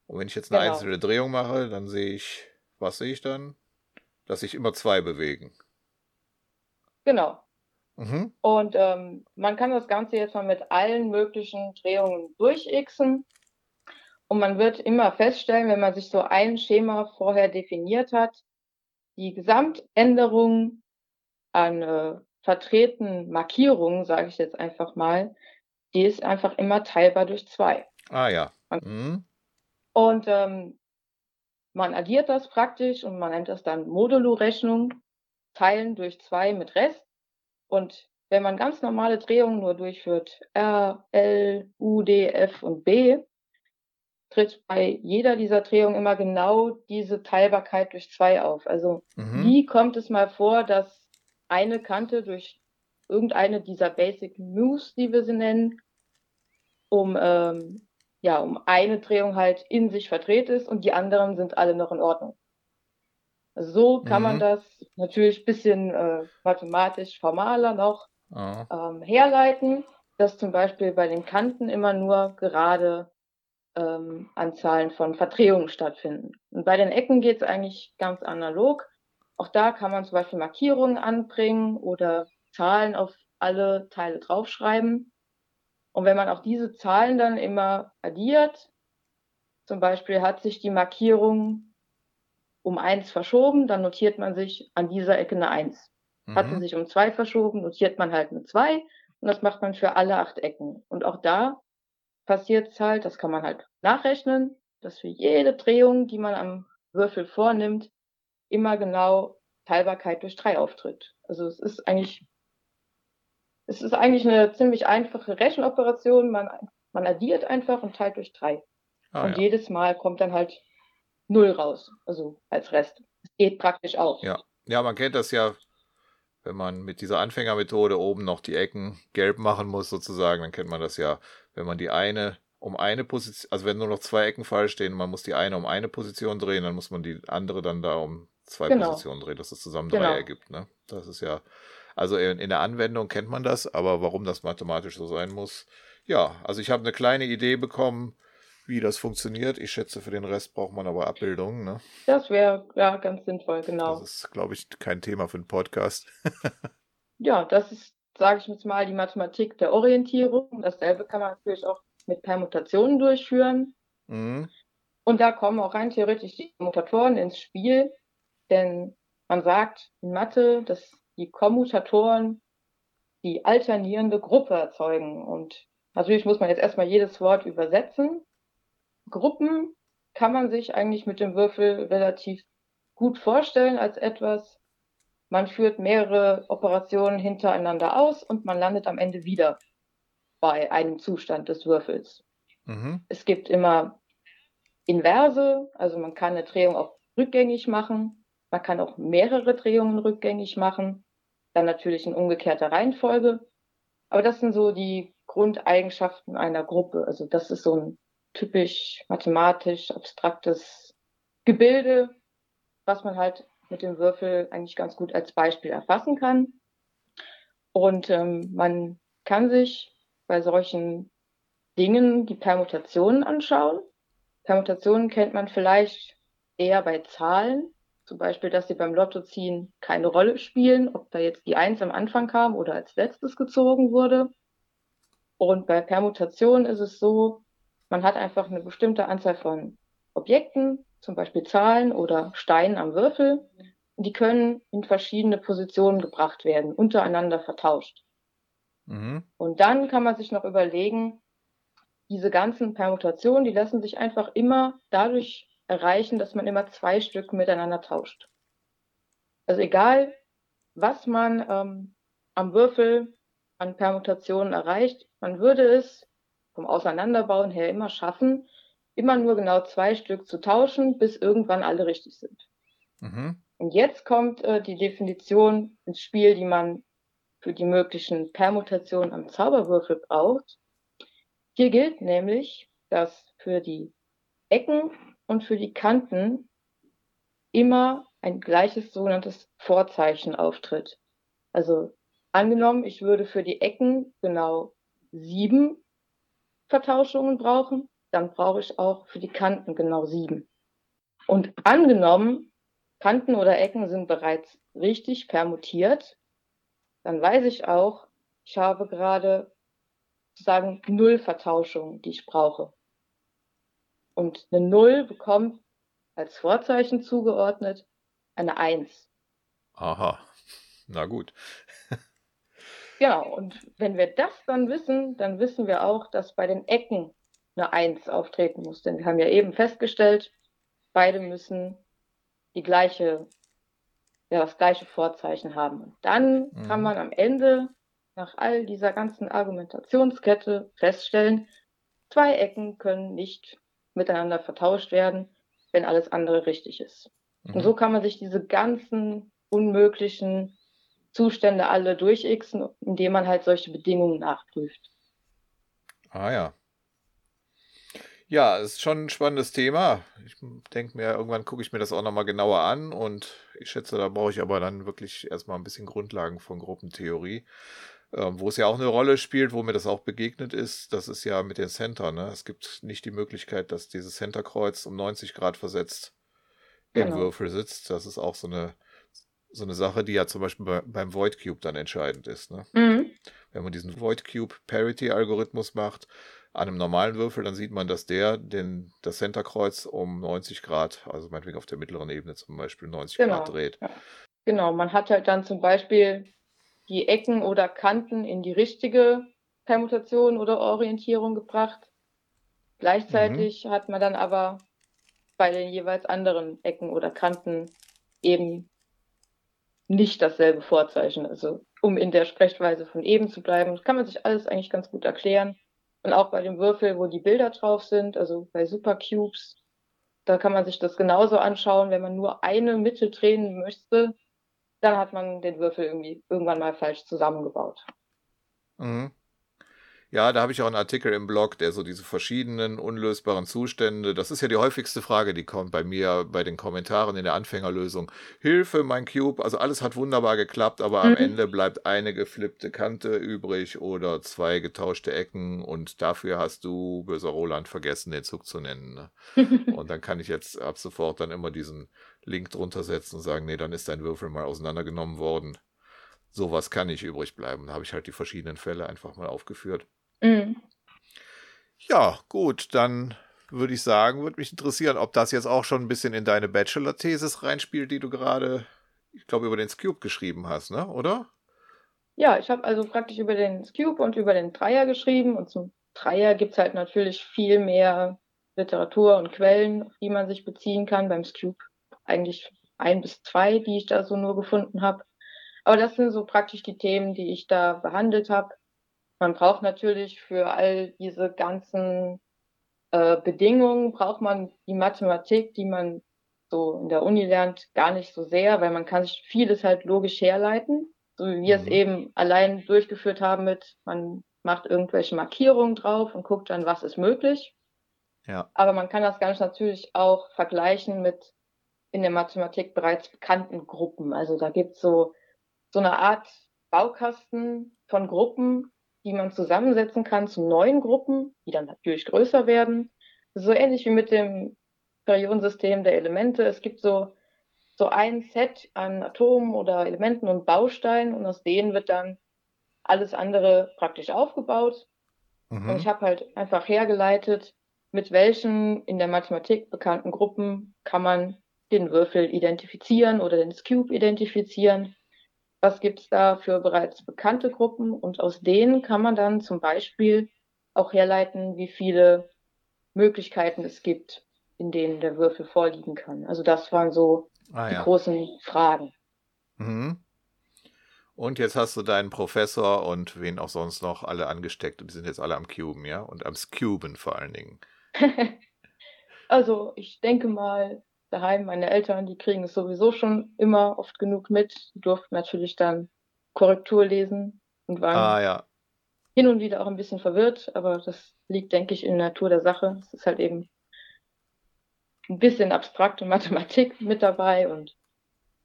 Und wenn ich jetzt eine genau. einzelne Drehung mache, dann sehe ich, was sehe ich dann? Dass sich immer zwei bewegen. Genau. Mhm. Und ähm, man kann das Ganze jetzt mal mit allen möglichen Drehungen durchixen. Und man wird immer feststellen, wenn man sich so ein Schema vorher definiert hat, die Gesamtänderung an äh, vertretenen Markierungen, sage ich jetzt einfach mal, die ist einfach immer teilbar durch zwei. Ah ja. Mhm. Und ähm, man addiert das praktisch und man nennt das dann Modulo-Rechnung, teilen durch zwei mit Rest. Und wenn man ganz normale Drehungen nur durchführt, R, L, U, D, F und B, tritt bei jeder dieser Drehungen immer genau diese Teilbarkeit durch zwei auf. Also mhm. wie kommt es mal vor, dass eine Kante durch irgendeine dieser Basic Moves, die wir sie nennen, um ähm, ja um eine Drehung halt in sich verdreht ist und die anderen sind alle noch in Ordnung. Also so kann mhm. man das natürlich bisschen äh, mathematisch formaler noch oh. ähm, herleiten, dass zum Beispiel bei den Kanten immer nur gerade ähm, Anzahlen von Verdrehungen stattfinden. Und bei den Ecken geht es eigentlich ganz analog. Auch da kann man zum Beispiel Markierungen anbringen oder Zahlen auf alle Teile draufschreiben. Und wenn man auch diese Zahlen dann immer addiert, zum Beispiel hat sich die Markierung um eins verschoben, dann notiert man sich an dieser Ecke eine eins. Mhm. Hat sie sich um zwei verschoben, notiert man halt eine zwei. Und das macht man für alle acht Ecken. Und auch da passiert es halt, das kann man halt nachrechnen, dass für jede Drehung, die man am Würfel vornimmt, immer genau Teilbarkeit durch drei auftritt. Also es ist eigentlich, es ist eigentlich eine ziemlich einfache Rechenoperation. Man, man addiert einfach und teilt durch drei. Ah, und ja. jedes Mal kommt dann halt null raus, also als Rest. Es geht praktisch auch. Ja. ja, man kennt das ja, wenn man mit dieser Anfängermethode oben noch die Ecken gelb machen muss, sozusagen, dann kennt man das ja wenn man die eine um eine Position, also wenn nur noch zwei Ecken falsch stehen, man muss die eine um eine Position drehen, dann muss man die andere dann da um zwei genau. Positionen drehen, dass es zusammen drei genau. ergibt. Ne? Das ist ja, also in, in, der Anwendung kennt man das, aber warum das mathematisch so sein muss, ja, also ich habe eine kleine Idee bekommen, wie das funktioniert. Ich schätze, für den Rest braucht man aber Abbildungen. Ne? Das wäre ja ganz sinnvoll, genau. Das ist, glaube ich, kein Thema für einen Podcast. ja, das ist sage ich jetzt mal, die Mathematik der Orientierung. Dasselbe kann man natürlich auch mit Permutationen durchführen. Mhm. Und da kommen auch rein theoretisch die Mutatoren ins Spiel, denn man sagt in Mathe, dass die Kommutatoren die alternierende Gruppe erzeugen. Und natürlich muss man jetzt erstmal jedes Wort übersetzen. Gruppen kann man sich eigentlich mit dem Würfel relativ gut vorstellen als etwas, man führt mehrere Operationen hintereinander aus und man landet am Ende wieder bei einem Zustand des Würfels. Mhm. Es gibt immer Inverse, also man kann eine Drehung auch rückgängig machen, man kann auch mehrere Drehungen rückgängig machen, dann natürlich in umgekehrter Reihenfolge. Aber das sind so die Grundeigenschaften einer Gruppe. Also das ist so ein typisch mathematisch abstraktes Gebilde, was man halt mit dem Würfel eigentlich ganz gut als Beispiel erfassen kann. Und ähm, man kann sich bei solchen Dingen die Permutationen anschauen. Permutationen kennt man vielleicht eher bei Zahlen, zum Beispiel, dass sie beim Lottoziehen keine Rolle spielen, ob da jetzt die Eins am Anfang kam oder als letztes gezogen wurde. Und bei Permutationen ist es so, man hat einfach eine bestimmte Anzahl von Objekten, zum Beispiel Zahlen oder Steinen am Würfel. Die können in verschiedene Positionen gebracht werden, untereinander vertauscht. Mhm. Und dann kann man sich noch überlegen, diese ganzen Permutationen, die lassen sich einfach immer dadurch erreichen, dass man immer zwei Stück miteinander tauscht. Also egal, was man ähm, am Würfel an Permutationen erreicht, man würde es vom Auseinanderbauen her immer schaffen, immer nur genau zwei Stück zu tauschen, bis irgendwann alle richtig sind. Mhm. Und jetzt kommt äh, die Definition ins Spiel, die man für die möglichen Permutationen am Zauberwürfel braucht. Hier gilt nämlich, dass für die Ecken und für die Kanten immer ein gleiches sogenanntes Vorzeichen auftritt. Also angenommen, ich würde für die Ecken genau sieben Vertauschungen brauchen, dann brauche ich auch für die Kanten genau sieben. Und angenommen, Kanten oder Ecken sind bereits richtig permutiert, dann weiß ich auch, ich habe gerade sozusagen null Vertauschungen, die ich brauche. Und eine Null bekommt als Vorzeichen zugeordnet eine Eins. Aha, na gut. genau, und wenn wir das dann wissen, dann wissen wir auch, dass bei den Ecken eine Eins auftreten muss. Denn wir haben ja eben festgestellt, beide müssen die gleiche, ja, das gleiche Vorzeichen haben. Und dann mhm. kann man am Ende nach all dieser ganzen Argumentationskette feststellen, zwei Ecken können nicht miteinander vertauscht werden, wenn alles andere richtig ist. Mhm. Und so kann man sich diese ganzen unmöglichen Zustände alle durchixen, indem man halt solche Bedingungen nachprüft. Ah ja. Ja, ist schon ein spannendes Thema. Ich denke mir, irgendwann gucke ich mir das auch nochmal genauer an und ich schätze, da brauche ich aber dann wirklich erstmal ein bisschen Grundlagen von Gruppentheorie. Ähm, wo es ja auch eine Rolle spielt, wo mir das auch begegnet ist, das ist ja mit den Center. Ne? Es gibt nicht die Möglichkeit, dass dieses Centerkreuz um 90 Grad versetzt genau. im Würfel sitzt. Das ist auch so eine, so eine Sache, die ja zum Beispiel bei, beim Void Cube dann entscheidend ist. Ne? Mhm. Wenn man diesen Void Cube Parity Algorithmus macht, an einem normalen Würfel, dann sieht man, dass der den, das Centerkreuz um 90 Grad, also meinetwegen auf der mittleren Ebene zum Beispiel 90 genau. Grad dreht. Ja. Genau, man hat halt dann zum Beispiel die Ecken oder Kanten in die richtige Permutation oder Orientierung gebracht. Gleichzeitig mhm. hat man dann aber bei den jeweils anderen Ecken oder Kanten eben nicht dasselbe Vorzeichen. Also um in der Sprechweise von eben zu bleiben, das kann man sich alles eigentlich ganz gut erklären. Und auch bei dem Würfel, wo die Bilder drauf sind, also bei Supercubes, da kann man sich das genauso anschauen, wenn man nur eine Mitte drehen möchte, dann hat man den Würfel irgendwie irgendwann mal falsch zusammengebaut. Mhm. Ja, da habe ich auch einen Artikel im Blog, der so diese verschiedenen unlösbaren Zustände, das ist ja die häufigste Frage, die kommt bei mir bei den Kommentaren in der Anfängerlösung. Hilfe, mein Cube, also alles hat wunderbar geklappt, aber mhm. am Ende bleibt eine geflippte Kante übrig oder zwei getauschte Ecken und dafür hast du, böser Roland, vergessen, den Zug zu nennen. Ne? und dann kann ich jetzt ab sofort dann immer diesen Link drunter setzen und sagen, nee, dann ist dein Würfel mal auseinandergenommen worden. Sowas kann nicht übrig bleiben. Da habe ich halt die verschiedenen Fälle einfach mal aufgeführt. Mhm. Ja, gut, dann würde ich sagen, würde mich interessieren, ob das jetzt auch schon ein bisschen in deine Bachelor-Thesis reinspielt, die du gerade, ich glaube, über den Scube geschrieben hast, ne? Oder? Ja, ich habe also praktisch über den Scube und über den Dreier geschrieben und zum Dreier gibt es halt natürlich viel mehr Literatur und Quellen, auf die man sich beziehen kann. Beim Scube eigentlich ein bis zwei, die ich da so nur gefunden habe. Aber das sind so praktisch die Themen, die ich da behandelt habe. Man braucht natürlich für all diese ganzen äh, Bedingungen, braucht man die Mathematik, die man so in der Uni lernt, gar nicht so sehr, weil man kann sich vieles halt logisch herleiten, so wie wir mhm. es eben allein durchgeführt haben mit, man macht irgendwelche Markierungen drauf und guckt dann, was ist möglich. Ja. Aber man kann das Ganze natürlich auch vergleichen mit in der Mathematik bereits bekannten Gruppen. Also da gibt es so, so eine Art Baukasten von Gruppen, die man zusammensetzen kann zu neuen Gruppen, die dann natürlich größer werden. So ähnlich wie mit dem Periodensystem der Elemente. Es gibt so, so ein Set an Atomen oder Elementen und Bausteinen und aus denen wird dann alles andere praktisch aufgebaut. Mhm. Und ich habe halt einfach hergeleitet, mit welchen in der Mathematik bekannten Gruppen kann man den Würfel identifizieren oder den Cube identifizieren. Was gibt es da für bereits bekannte Gruppen? Und aus denen kann man dann zum Beispiel auch herleiten, wie viele Möglichkeiten es gibt, in denen der Würfel vorliegen kann. Also das waren so ah, die ja. großen Fragen. Mhm. Und jetzt hast du deinen Professor und wen auch sonst noch alle angesteckt und die sind jetzt alle am Cuben, ja? Und am Scuben vor allen Dingen. also ich denke mal, daheim. Meine Eltern, die kriegen es sowieso schon immer oft genug mit. Die durften natürlich dann Korrektur lesen und waren ah, ja. hin und wieder auch ein bisschen verwirrt, aber das liegt, denke ich, in der Natur der Sache. Es ist halt eben ein bisschen abstrakte Mathematik mit dabei und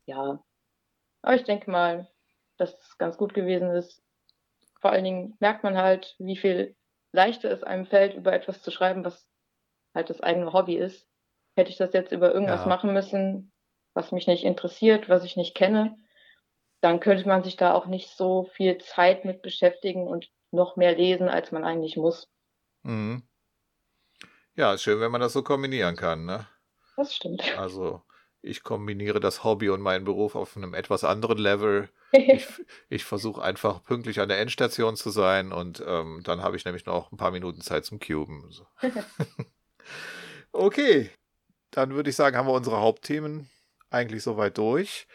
ja, aber ich denke mal, dass es ganz gut gewesen ist. Vor allen Dingen merkt man halt, wie viel leichter es einem fällt, über etwas zu schreiben, was halt das eigene Hobby ist. Hätte ich das jetzt über irgendwas ja. machen müssen, was mich nicht interessiert, was ich nicht kenne, dann könnte man sich da auch nicht so viel Zeit mit beschäftigen und noch mehr lesen, als man eigentlich muss. Mhm. Ja, schön, wenn man das so kombinieren kann, ne? Das stimmt. Also, ich kombiniere das Hobby und meinen Beruf auf einem etwas anderen Level. Ich, ich versuche einfach pünktlich an der Endstation zu sein und ähm, dann habe ich nämlich noch ein paar Minuten Zeit zum Cuben. So. okay, dann würde ich sagen, haben wir unsere Hauptthemen eigentlich soweit durch.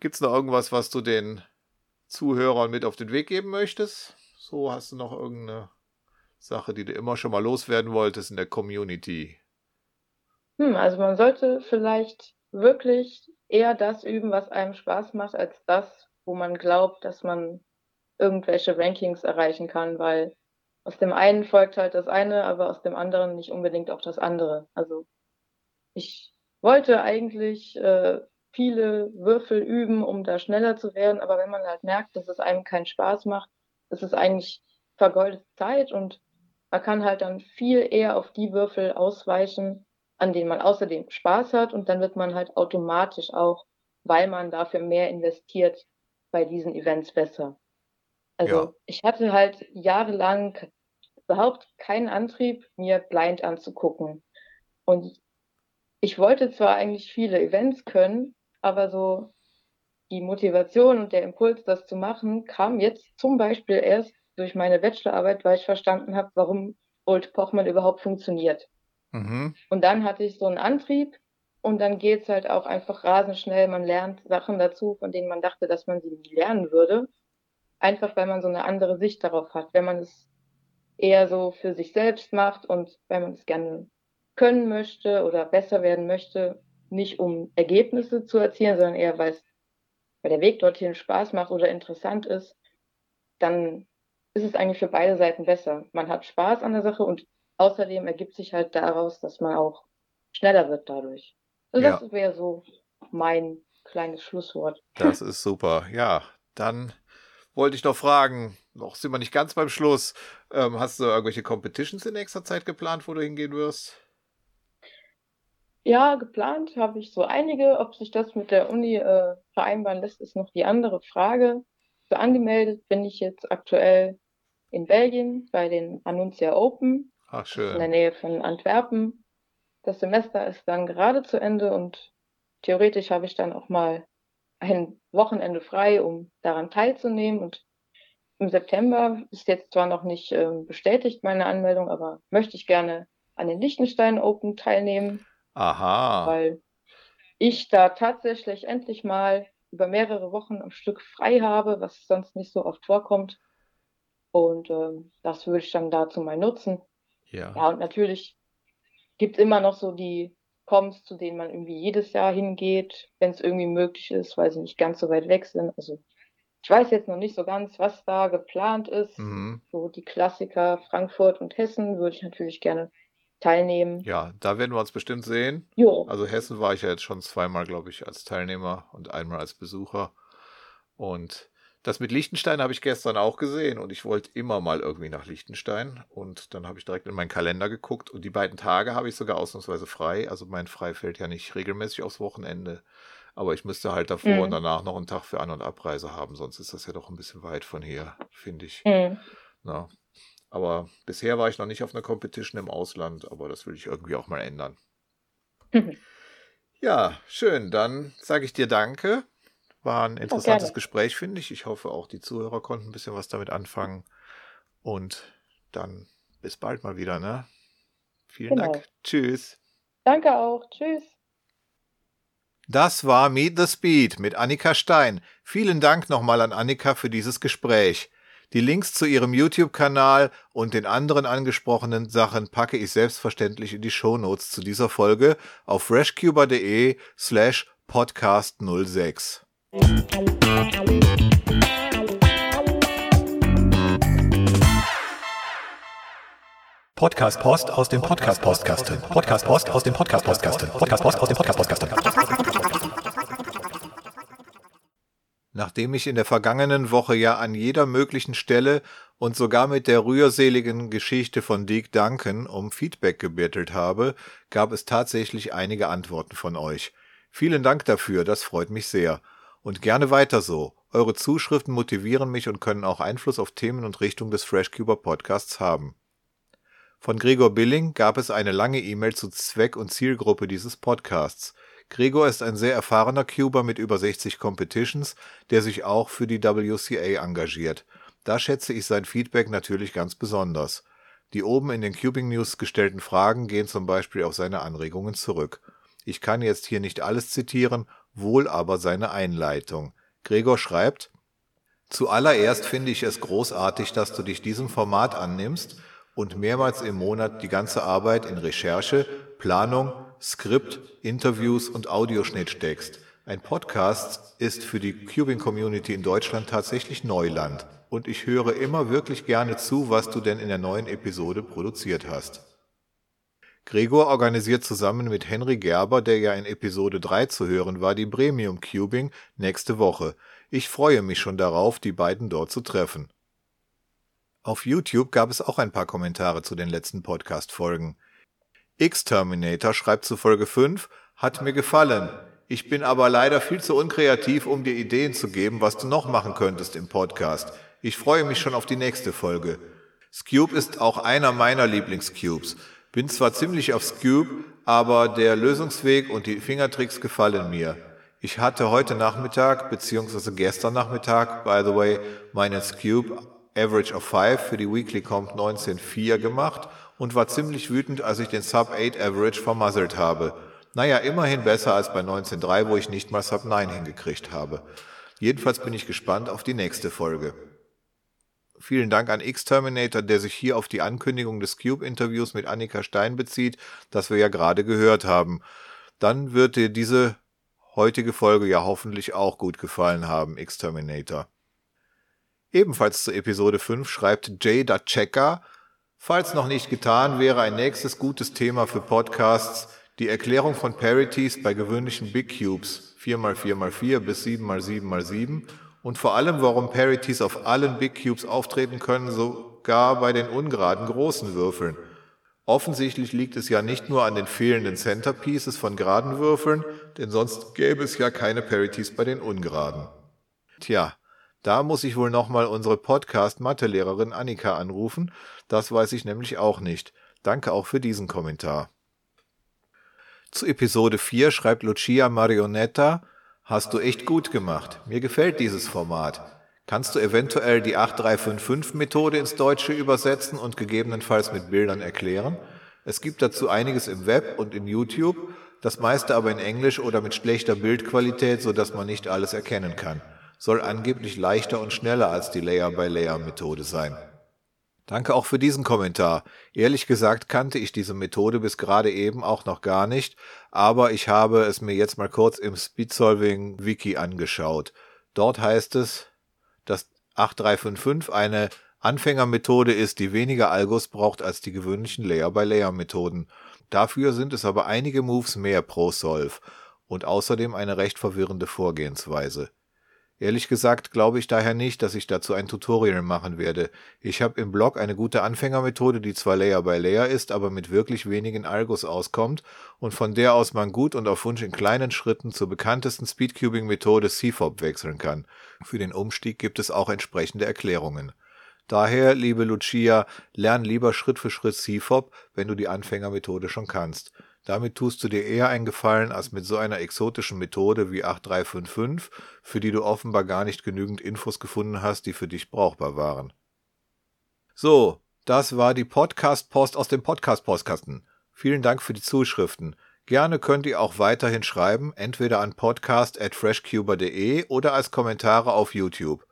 Gibt es noch irgendwas, was du den Zuhörern mit auf den Weg geben möchtest? So hast du noch irgendeine Sache, die du immer schon mal loswerden wolltest in der Community? Hm, also man sollte vielleicht wirklich eher das üben, was einem Spaß macht, als das, wo man glaubt, dass man irgendwelche Rankings erreichen kann, weil aus dem einen folgt halt das eine, aber aus dem anderen nicht unbedingt auch das andere. Also ich wollte eigentlich äh, viele Würfel üben, um da schneller zu werden, aber wenn man halt merkt, dass es einem keinen Spaß macht, ist es eigentlich vergeudete Zeit und man kann halt dann viel eher auf die Würfel ausweichen, an denen man außerdem Spaß hat und dann wird man halt automatisch auch, weil man dafür mehr investiert, bei diesen Events besser. Also ja. ich hatte halt jahrelang überhaupt keinen Antrieb, mir blind anzugucken. Und ich wollte zwar eigentlich viele Events können, aber so die Motivation und der Impuls, das zu machen, kam jetzt zum Beispiel erst durch meine Bachelorarbeit, weil ich verstanden habe, warum Old Pochmann überhaupt funktioniert. Mhm. Und dann hatte ich so einen Antrieb und dann geht's halt auch einfach rasend schnell. Man lernt Sachen dazu, von denen man dachte, dass man sie nie lernen würde. Einfach weil man so eine andere Sicht darauf hat. Wenn man es eher so für sich selbst macht und wenn man es gerne können möchte oder besser werden möchte, nicht um Ergebnisse zu erzielen, sondern eher weil es weil der Weg dorthin Spaß macht oder interessant ist, dann ist es eigentlich für beide Seiten besser. Man hat Spaß an der Sache und außerdem ergibt sich halt daraus, dass man auch schneller wird dadurch. Also ja. Das wäre so mein kleines Schlusswort. Das ist super. Ja, dann wollte ich noch fragen, noch sind wir nicht ganz beim Schluss. Ähm, hast du irgendwelche Competitions in nächster Zeit geplant, wo du hingehen wirst? Ja, geplant habe ich so einige. Ob sich das mit der Uni äh, vereinbaren lässt, ist noch die andere Frage. So angemeldet bin ich jetzt aktuell in Belgien bei den Annuncia Open. Ach, schön. In der Nähe von Antwerpen. Das Semester ist dann gerade zu Ende und theoretisch habe ich dann auch mal ein Wochenende frei, um daran teilzunehmen. Und im September ist jetzt zwar noch nicht äh, bestätigt meine Anmeldung, aber möchte ich gerne an den Liechtenstein Open teilnehmen. Aha. Weil ich da tatsächlich endlich mal über mehrere Wochen am Stück frei habe, was sonst nicht so oft vorkommt. Und ähm, das würde ich dann dazu mal nutzen. Ja. Ja, und natürlich gibt es immer noch so die Coms, zu denen man irgendwie jedes Jahr hingeht, wenn es irgendwie möglich ist, weil sie nicht ganz so weit weg sind. Also ich weiß jetzt noch nicht so ganz, was da geplant ist. Mhm. So die Klassiker Frankfurt und Hessen würde ich natürlich gerne teilnehmen. Ja, da werden wir uns bestimmt sehen. Jo. Also Hessen war ich ja jetzt schon zweimal, glaube ich, als Teilnehmer und einmal als Besucher. Und das mit Liechtenstein habe ich gestern auch gesehen und ich wollte immer mal irgendwie nach Liechtenstein und dann habe ich direkt in meinen Kalender geguckt und die beiden Tage habe ich sogar ausnahmsweise frei. Also mein Frei fällt ja nicht regelmäßig aufs Wochenende, aber ich müsste halt davor mhm. und danach noch einen Tag für An- und Abreise haben, sonst ist das ja doch ein bisschen weit von hier, finde ich. Mhm. Na, aber bisher war ich noch nicht auf einer Competition im Ausland, aber das will ich irgendwie auch mal ändern. Ja, schön. Dann sage ich dir Danke. War ein interessantes oh, Gespräch, finde ich. Ich hoffe, auch die Zuhörer konnten ein bisschen was damit anfangen. Und dann bis bald mal wieder, ne? Vielen genau. Dank. Tschüss. Danke auch. Tschüss. Das war Meet the Speed mit Annika Stein. Vielen Dank nochmal an Annika für dieses Gespräch. Die Links zu ihrem YouTube-Kanal und den anderen angesprochenen Sachen packe ich selbstverständlich in die Shownotes zu dieser Folge auf freshcuber.de slash podcast 06. Podcast Post aus dem Podcast Postkasten. Podcast Post aus dem Podcast Postkasten. Podcast Post aus dem Podcast Postkasten. Nachdem ich in der vergangenen Woche ja an jeder möglichen Stelle und sogar mit der rührseligen Geschichte von Dick Duncan um Feedback gebettelt habe, gab es tatsächlich einige Antworten von euch. Vielen Dank dafür, das freut mich sehr. Und gerne weiter so. Eure Zuschriften motivieren mich und können auch Einfluss auf Themen und Richtung des FreshCuber Podcasts haben. Von Gregor Billing gab es eine lange E-Mail zu Zweck und Zielgruppe dieses Podcasts. Gregor ist ein sehr erfahrener Cuber mit über 60 Competitions, der sich auch für die WCA engagiert. Da schätze ich sein Feedback natürlich ganz besonders. Die oben in den Cubing News gestellten Fragen gehen zum Beispiel auf seine Anregungen zurück. Ich kann jetzt hier nicht alles zitieren, wohl aber seine Einleitung. Gregor schreibt, Zuallererst finde ich es großartig, dass du dich diesem Format annimmst und mehrmals im Monat die ganze Arbeit in Recherche, Planung, Skript, Interviews und Audioschnitt steckst. Ein Podcast ist für die Cubing Community in Deutschland tatsächlich Neuland und ich höre immer wirklich gerne zu, was du denn in der neuen Episode produziert hast. Gregor organisiert zusammen mit Henry Gerber, der ja in Episode 3 zu hören war, die Premium Cubing nächste Woche. Ich freue mich schon darauf, die beiden dort zu treffen. Auf YouTube gab es auch ein paar Kommentare zu den letzten Podcast-Folgen. X-Terminator schreibt zu Folge 5, hat mir gefallen. Ich bin aber leider viel zu unkreativ, um dir Ideen zu geben, was du noch machen könntest im Podcast. Ich freue mich schon auf die nächste Folge. Scube ist auch einer meiner Lieblingscubes. Bin zwar ziemlich auf Scube, aber der Lösungsweg und die Fingertricks gefallen mir. Ich hatte heute Nachmittag, beziehungsweise gestern Nachmittag, by the way, meinen Scube Average of 5 für die Weekly Comp 19.4 gemacht und war ziemlich wütend, als ich den Sub 8 Average vermasselt habe. Naja, immerhin besser als bei 19.3, wo ich nicht mal Sub 9 hingekriegt habe. Jedenfalls bin ich gespannt auf die nächste Folge. Vielen Dank an X-Terminator, der sich hier auf die Ankündigung des Cube-Interviews mit Annika Stein bezieht, das wir ja gerade gehört haben. Dann wird dir diese heutige Folge ja hoffentlich auch gut gefallen haben, X-Terminator. Ebenfalls zu Episode 5 schreibt Jay Datcheka, falls noch nicht getan wäre, ein nächstes gutes Thema für Podcasts, die Erklärung von Parities bei gewöhnlichen Big Cubes 4x4x4 bis 7x7x7 und vor allem, warum Parities auf allen Big Cubes auftreten können, sogar bei den ungeraden großen Würfeln. Offensichtlich liegt es ja nicht nur an den fehlenden Centerpieces von geraden Würfeln, denn sonst gäbe es ja keine Parities bei den ungeraden. Tja, da muss ich wohl nochmal unsere Podcast-Mathelehrerin Annika anrufen. Das weiß ich nämlich auch nicht. Danke auch für diesen Kommentar. Zu Episode 4 schreibt Lucia Marionetta, hast du echt gut gemacht. Mir gefällt dieses Format. Kannst du eventuell die 8355-Methode ins Deutsche übersetzen und gegebenenfalls mit Bildern erklären? Es gibt dazu einiges im Web und in YouTube, das meiste aber in Englisch oder mit schlechter Bildqualität, sodass man nicht alles erkennen kann soll angeblich leichter und schneller als die Layer-by-Layer-Methode sein. Danke auch für diesen Kommentar. Ehrlich gesagt kannte ich diese Methode bis gerade eben auch noch gar nicht, aber ich habe es mir jetzt mal kurz im Speedsolving Wiki angeschaut. Dort heißt es, dass 8355 eine Anfängermethode ist, die weniger Algos braucht als die gewöhnlichen Layer-by-Layer-Methoden. Dafür sind es aber einige Moves mehr pro Solve und außerdem eine recht verwirrende Vorgehensweise. Ehrlich gesagt glaube ich daher nicht, dass ich dazu ein Tutorial machen werde. Ich habe im Blog eine gute Anfängermethode, die zwar Layer by Layer ist, aber mit wirklich wenigen Algos auskommt und von der aus man gut und auf Wunsch in kleinen Schritten zur bekanntesten Speedcubing-Methode CFOP wechseln kann. Für den Umstieg gibt es auch entsprechende Erklärungen. Daher, liebe Lucia, lern lieber Schritt für Schritt CFOP, wenn du die Anfängermethode schon kannst. Damit tust du dir eher einen Gefallen als mit so einer exotischen Methode wie 8355, für die du offenbar gar nicht genügend Infos gefunden hast, die für dich brauchbar waren. So, das war die Podcast-Post aus dem Podcast-Postkasten. Vielen Dank für die Zuschriften. Gerne könnt ihr auch weiterhin schreiben, entweder an podcast@freshcuber.de oder als Kommentare auf YouTube.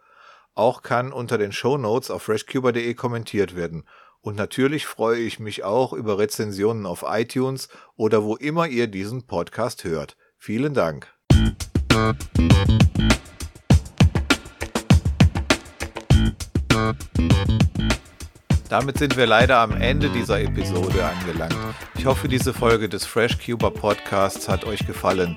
Auch kann unter den Show Notes auf freshcuber.de kommentiert werden und natürlich freue ich mich auch über Rezensionen auf iTunes oder wo immer ihr diesen Podcast hört. Vielen Dank. Damit sind wir leider am Ende dieser Episode angelangt. Ich hoffe, diese Folge des Fresh Cuber Podcasts hat euch gefallen.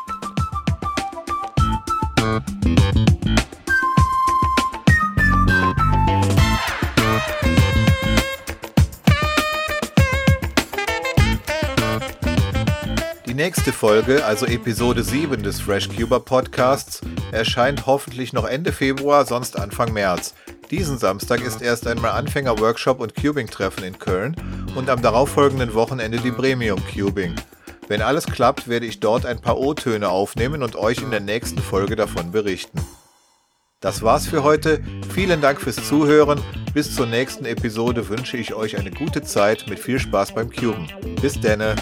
Die nächste Folge, also Episode 7 des Fresh Cuber Podcasts, erscheint hoffentlich noch Ende Februar, sonst Anfang März. Diesen Samstag ist erst einmal Anfänger-Workshop und Cubing-Treffen in Köln und am darauffolgenden Wochenende die Premium Cubing. Wenn alles klappt, werde ich dort ein paar O-Töne aufnehmen und euch in der nächsten Folge davon berichten. Das war's für heute. Vielen Dank fürs Zuhören. Bis zur nächsten Episode wünsche ich euch eine gute Zeit mit viel Spaß beim Cuben. Bis denne.